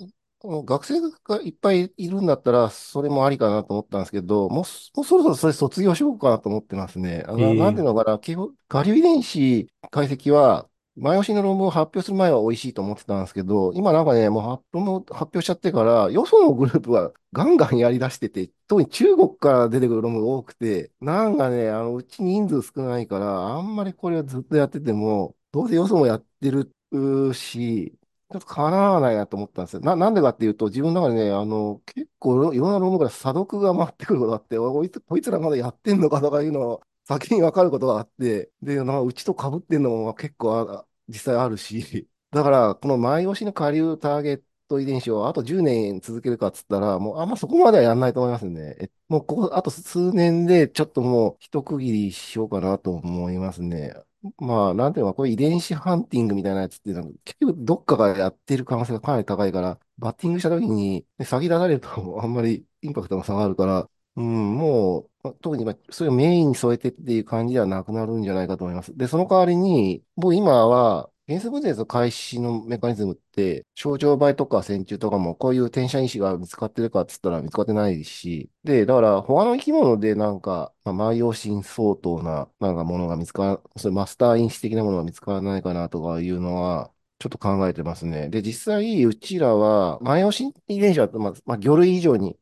学生がいっぱいいるんだったら、それもありかなと思ったんですけど、もう、もうそろそろそれ卒業しようかなと思ってますね。あの、なんていうのかな、基本、下流遺伝子解析は、前押しの論文を発表する前は美味しいと思ってたんですけど、今なんかね、もう発表発表しちゃってから、よそのグループは ガンガンやり出してて、特に中国から出てくる論文が多くて、なんかね、あの、うち人数少ないから、あんまりこれはずっとやってても、どうせよそもやってるうし、ちょっと叶わないなと思ったんですよ。な、なんでかっていうと、自分の中でね、あの、結構いろんな論文から査読が回ってくることがあって、こいつ、こいつらまだやってんのかとかいうのを先に分かることがあって、で、なんかうちと被ってんのも結構あ実際あるし、だから、この前押しの下流ターゲット遺伝子をあと10年続けるかっつったら、もうあんまそこまではやんないと思いますね。えもうここ、あと数年でちょっともう一区切りしようかなと思いますね。まあ、なんていうのか、これ遺伝子ハンティングみたいなやつっていうのは、結局どっかがやってる可能性がかなり高いから、バッティングした時に、ね、先出されると あんまりインパクトが下がるから、うん、もう、特に、まあ、それをメインに添えてっていう感じではなくなるんじゃないかと思います。で、その代わりに、もう今は、原子分裂の開始のメカニズムって、症状倍とか線虫とかもこういう転写因子が見つかってるかっつったら見つかってないし、で、だから他の生き物でなんか、まあ、マイオシン相当ななんかものが見つから、それマスター因子的なものが見つからないかなとかいうのは、ちょっと考えてますね。で、実際、うちらは、マイオシン遺伝子は、まあ、まあ、魚類以上に、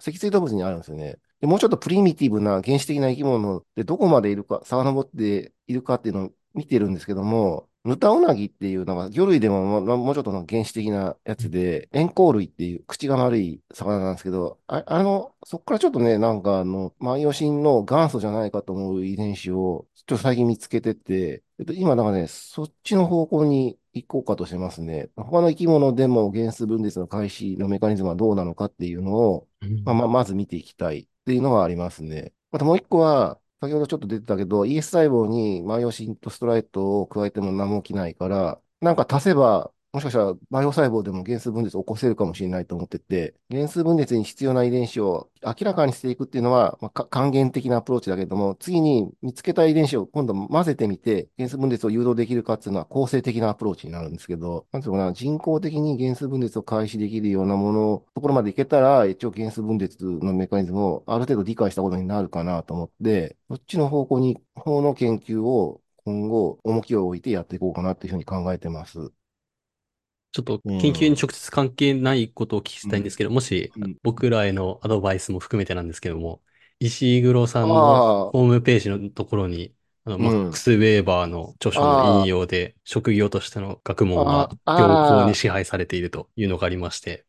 脊椎動物にあるんですよね。でもうちょっとプリミティブな原始的な生き物でどこまでいるか、遡っているかっていうのを見てるんですけども、ヌタウナギっていうのが魚類でももうちょっと原始的なやつで、円光類っていう口が丸い魚なんですけど、ああの、そこからちょっとね、なんかあの、マイオシンの元祖じゃないかと思う遺伝子を、ちょっと最近見つけてて、えっと、今なんかね、そっちの方向に行こうかとしてますね。他の生き物でも原子分裂の開始のメカニズムはどうなのかっていうのを、まあ、まあ、まず見ていきたいっていうのはありますね。またもう一個は、先ほどちょっと出てたけど、ES 細胞にマイオシンとストライトを加えても何も起きないから、なんか足せばもしかしたらバイオ細胞でも原数分裂を起こせるかもしれないと思ってて、原数分裂に必要な遺伝子を明らかにしていくっていうのは、まあ、還元的なアプローチだけども、次に見つけた遺伝子を今度混ぜてみて、原数分裂を誘導できるかっていうのは構成的なアプローチになるんですけど、なんていうのかな、人工的に原数分裂を開始できるようなもの、ところまでいけたら、一応原数分裂のメカニズムをある程度理解したことになるかなと思って、そっちの方向に、方の研究を今後、重きを置いてやっていこうかなっていうふうに考えてます。ちょっと研究に直接関係ないことを聞きしたいんですけど、もし僕らへのアドバイスも含めてなんですけども、石井黒さんのホームページのところに、あの、マックス・ウェーバーの著書の引用で、職業としての学問は行幸に支配されているというのがありまして、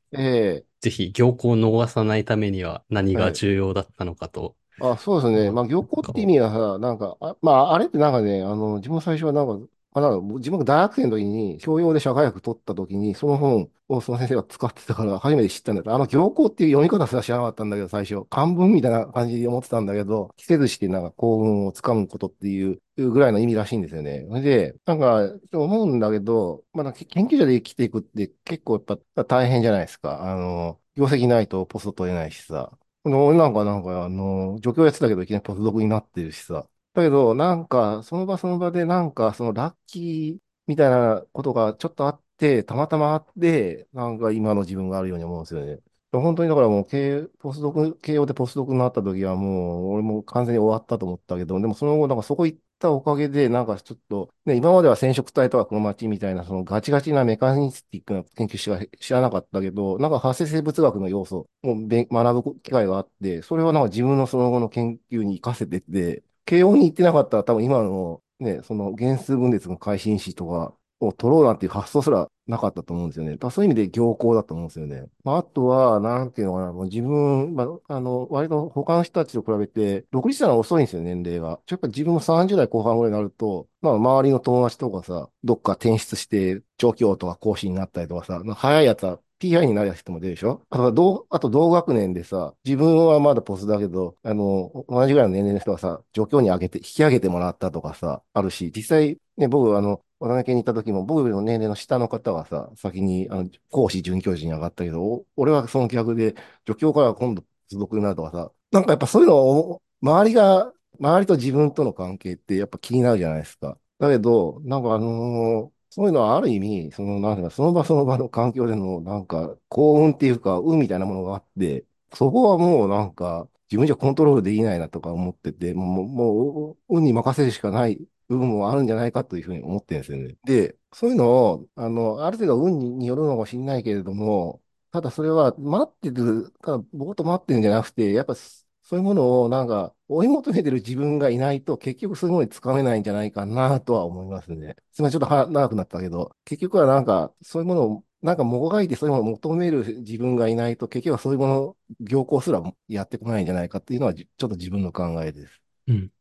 ぜひ行幸を逃さないためには何が重要だったのかと。あ、そうですね。まあ、行幸って意味はさ、なんか、あまあ、あれってなんかね、あの、自分最初はなんか、まあ、自分が大学生の時に、教養で社会学取った時に、その本をその先生が使ってたから初めて知ったんだけど、あの行幸っていう読み方すら知らなかったんだけど、最初。漢文みたいな感じで思ってたんだけど、季節してなんか幸運をつかむことっていうぐらいの意味らしいんですよね。それで、なんか、思うんだけど、まだ研究者で生きていくって結構やっぱ大変じゃないですか。あの、業績ないとポスト取れないしさ。俺なんかなんか、あの、助教やってたけどいきなりポスドクになってるしさ。だけど、なんか、その場その場で、なんか、そのラッキーみたいなことがちょっとあって、たまたまあって、なんか今の自分があるように思うんですよね。本当にだからもう、慶ポスドク、慶応でポスドクになった時はもう、俺も完全に終わったと思ったけど、でもその後、なんかそこ行ったおかげで、なんかちょっと、ね、今までは染色体とかこの街みたいな、そのガチガチなメカニスティックな研究しか知らなかったけど、なんか発生生物学の要素を学ぶ機会があって、それはなんか自分のその後の研究に活かせてて、慶応に行ってなかったら多分今のね、その原数分裂の改心史とかを取ろうなんていう発想すらなかったと思うんですよね。そういう意味で行幸だと思うんですよね。まあ、あとは、なんていうのかな、もう自分、まあ、あの、割と他の人たちと比べて、独立したの遅いんですよ、年齢が。やっぱ自分も30代後半ぐらいになると、まあ、周りの友達とかさ、どっか転出して、調教とか講師になったりとかさ、早いやつは PI になる人も出るでしょ？あと同、あと同学年でさ、自分はまだポスだけど、あの、同じぐらいの年齢の人はさ、状況に上げて、引き上げてもらったとかさ、あるし、実際、ね、僕、あの、渡辺家に行った時も、僕の年齢の下の方はさ、先に、あの、講師准教授に上がったけど、俺はその逆で、助教から今度、付属になるとかさ、なんかやっぱそういうのを、周りが、周りと自分との関係ってやっぱ気になるじゃないですか。だけど、なんかあのーそういうのはある意味、その、なんか、その場その場の環境での、なんか、幸運っていうか、運みたいなものがあって、そこはもうなんか、自分じゃコントロールできないなとか思ってて、もう、もう、運に任せるしかない部分もあるんじゃないかというふうに思ってるんですよね。で、そういうのを、あの、ある程度運によるのかもしれないけれども、ただそれは待ってる、ただぼーっと待ってるんじゃなくて、やっぱそういうものをなんか追い求めてる自分がいないと結局そういうものにつかめないんじゃないかなとは思いますね。すみません、ちょっとは長くなったけど、結局はなんかそういうものをなんかもがいてそういうものを求める自分がいないと結局はそういうもの、行行すらやってこないんじゃないかっていうのはちょっと自分の考えです。うん。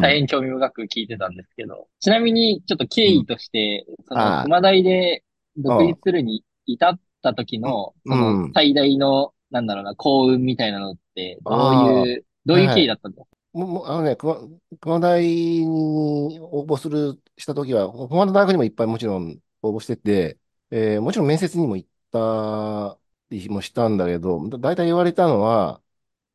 大変興味深く聞いてたんですけど、ちなみにちょっと経緯として、その熊大で独立するに至った時の、その最大の、なんだろうな、幸運みたいなのって、どういう、どういう経緯だったんですかもう、あのね、熊、熊大に応募する、した時は、熊田大学にもいっぱいもちろん応募してて、えー、もちろん面接にも行ったりもしたんだけど、だ大体言われたのは、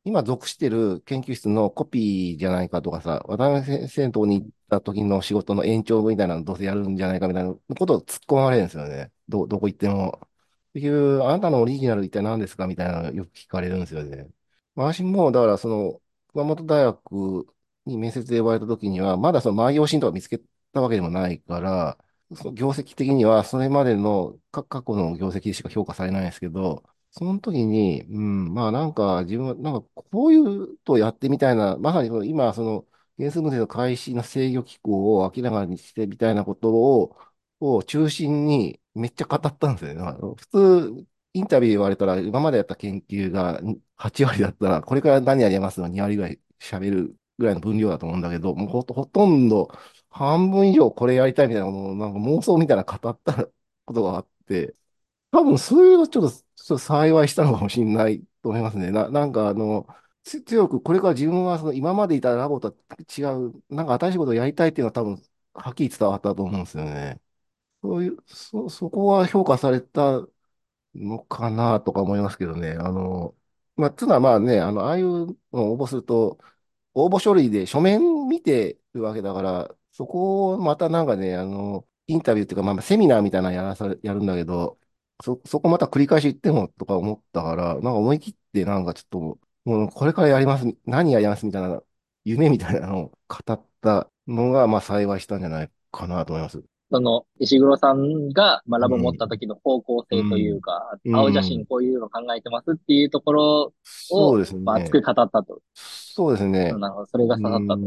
今属してる研究室のコピーじゃないかとかさ、渡辺先生のとこに行った時の仕事の延長みたいなのどうせやるんじゃないかみたいなことを突っ込まれるんですよね。ど、どこ行っても。結局、あなたのオリジナル一体何ですかみたいなのよく聞かれるんですよね。私も、だからその、熊本大学に面接で呼ばれた時には、まだその万葉心とか見つけたわけでもないから、その業績的にはそれまでの過去の業績でしか評価されないんですけど、その時に、うん、まあなんか自分は、なんかこういうとやってみたいな、まさに今、その原数分析の開始の制御機構を明らかにしてみたいなことを、を中心にめっちゃ語ったんですよね。普通、インタビュー言われたら、今までやった研究が8割だったら、これから何やりますの2割ぐらい喋るぐらいの分量だと思うんだけど、もうほほとんど半分以上これやりたいみたいなものを、なんか妄想みたいな語ったことがあって、多分それがちょっと、ちょっと幸いしたのかもしれないと思いますね。な、なんかあの、強くこれから自分はその今までいたラボとは違う、なんか新しいことをやりたいっていうのは多分はっきり伝わったと思うんですよね。そういう、そ、そこは評価されたのかなとか思いますけどね。あの、まあ、つのはまあね、あの、ああいうのを応募すると、応募書類で書面見てるわけだから、そこをまたなんかね、あの、インタビューっていうか、まあ、セミナーみたいなのやらさ、やるんだけど、そ、そこまた繰り返し言ってもとか思ったから、なんか思い切ってなんかちょっと、もうこれからやります、何やりますみたいな、夢みたいなのを語ったのが、まあ幸いしたんじゃないかなと思います。その、石黒さんが、まあ、ラボ持った時の方向性というか、うん、青写真こういうの考えてますっていうところを、そうですね。まあ、熱く語ったと。そうですね。なるほど、それが刺さったと。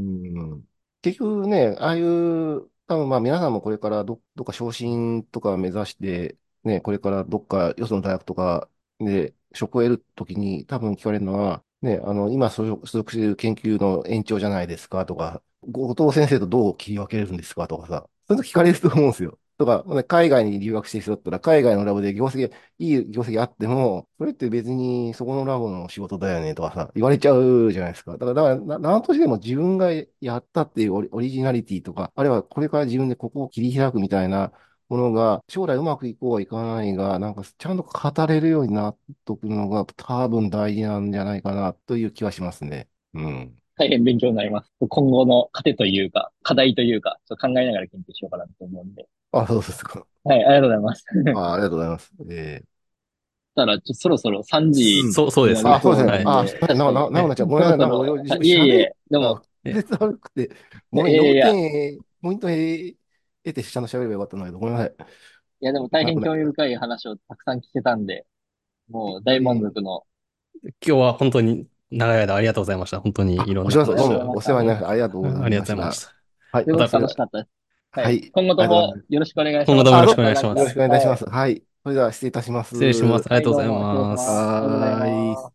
結局ね、ああいう、多分まあ皆さんもこれからど、どっか昇進とか目指して、ね、これからどっかよその大学とかで職を得るときに多分聞かれるのは、ね、あの、今所属している研究の延長じゃないですかとか、後藤先生とどう切り分けるんですかとかさ、そういうの聞かれると思うんですよ。とか、海外に留学してる人だったら、海外のラボで業績、いい業績あっても、それって別にそこのラボの仕事だよねとかさ、言われちゃうじゃないですか。だから、だからな、んとしても自分がやったっていうオリジナリティとか、あるいはこれから自分でここを切り開くみたいなものが、将来うまくいこうはいかないが、なんかちゃんと語れるようになっとくのが多分大事なんじゃないかなという気はしますね。うん。大変勉強になります。今後の糧というか、課題というか、ちょっと考えながら研究しようかなと思うんで。あ、そうですか。はい、ありがとうございます。あありがとうございます。ええーたら、ちょそろそろ3時、うん、そう、そうですね。あ、そうですね。あ、すみません。な、な、なおなちゃん、ごめんなさい。いえいえ、でも、絶悪くて、ごめん、要点、ポイント得て、下の喋ればよかったんだけど、ごめんなさい。いや、でも大変興味深い話をたくさん聞けたんで、もう大満足の。今日は本当に長い間ありがとうございました。本当にいろんな。お世話になりました。ありがとうございました。ありがとうございました。はい。また楽しかったです。はい。今後ともよろしくお願いします。今後ともよろしくお願いします。よろしくお願いします。はい。それでは失礼いたします。失礼します。ありがとうございます。はい。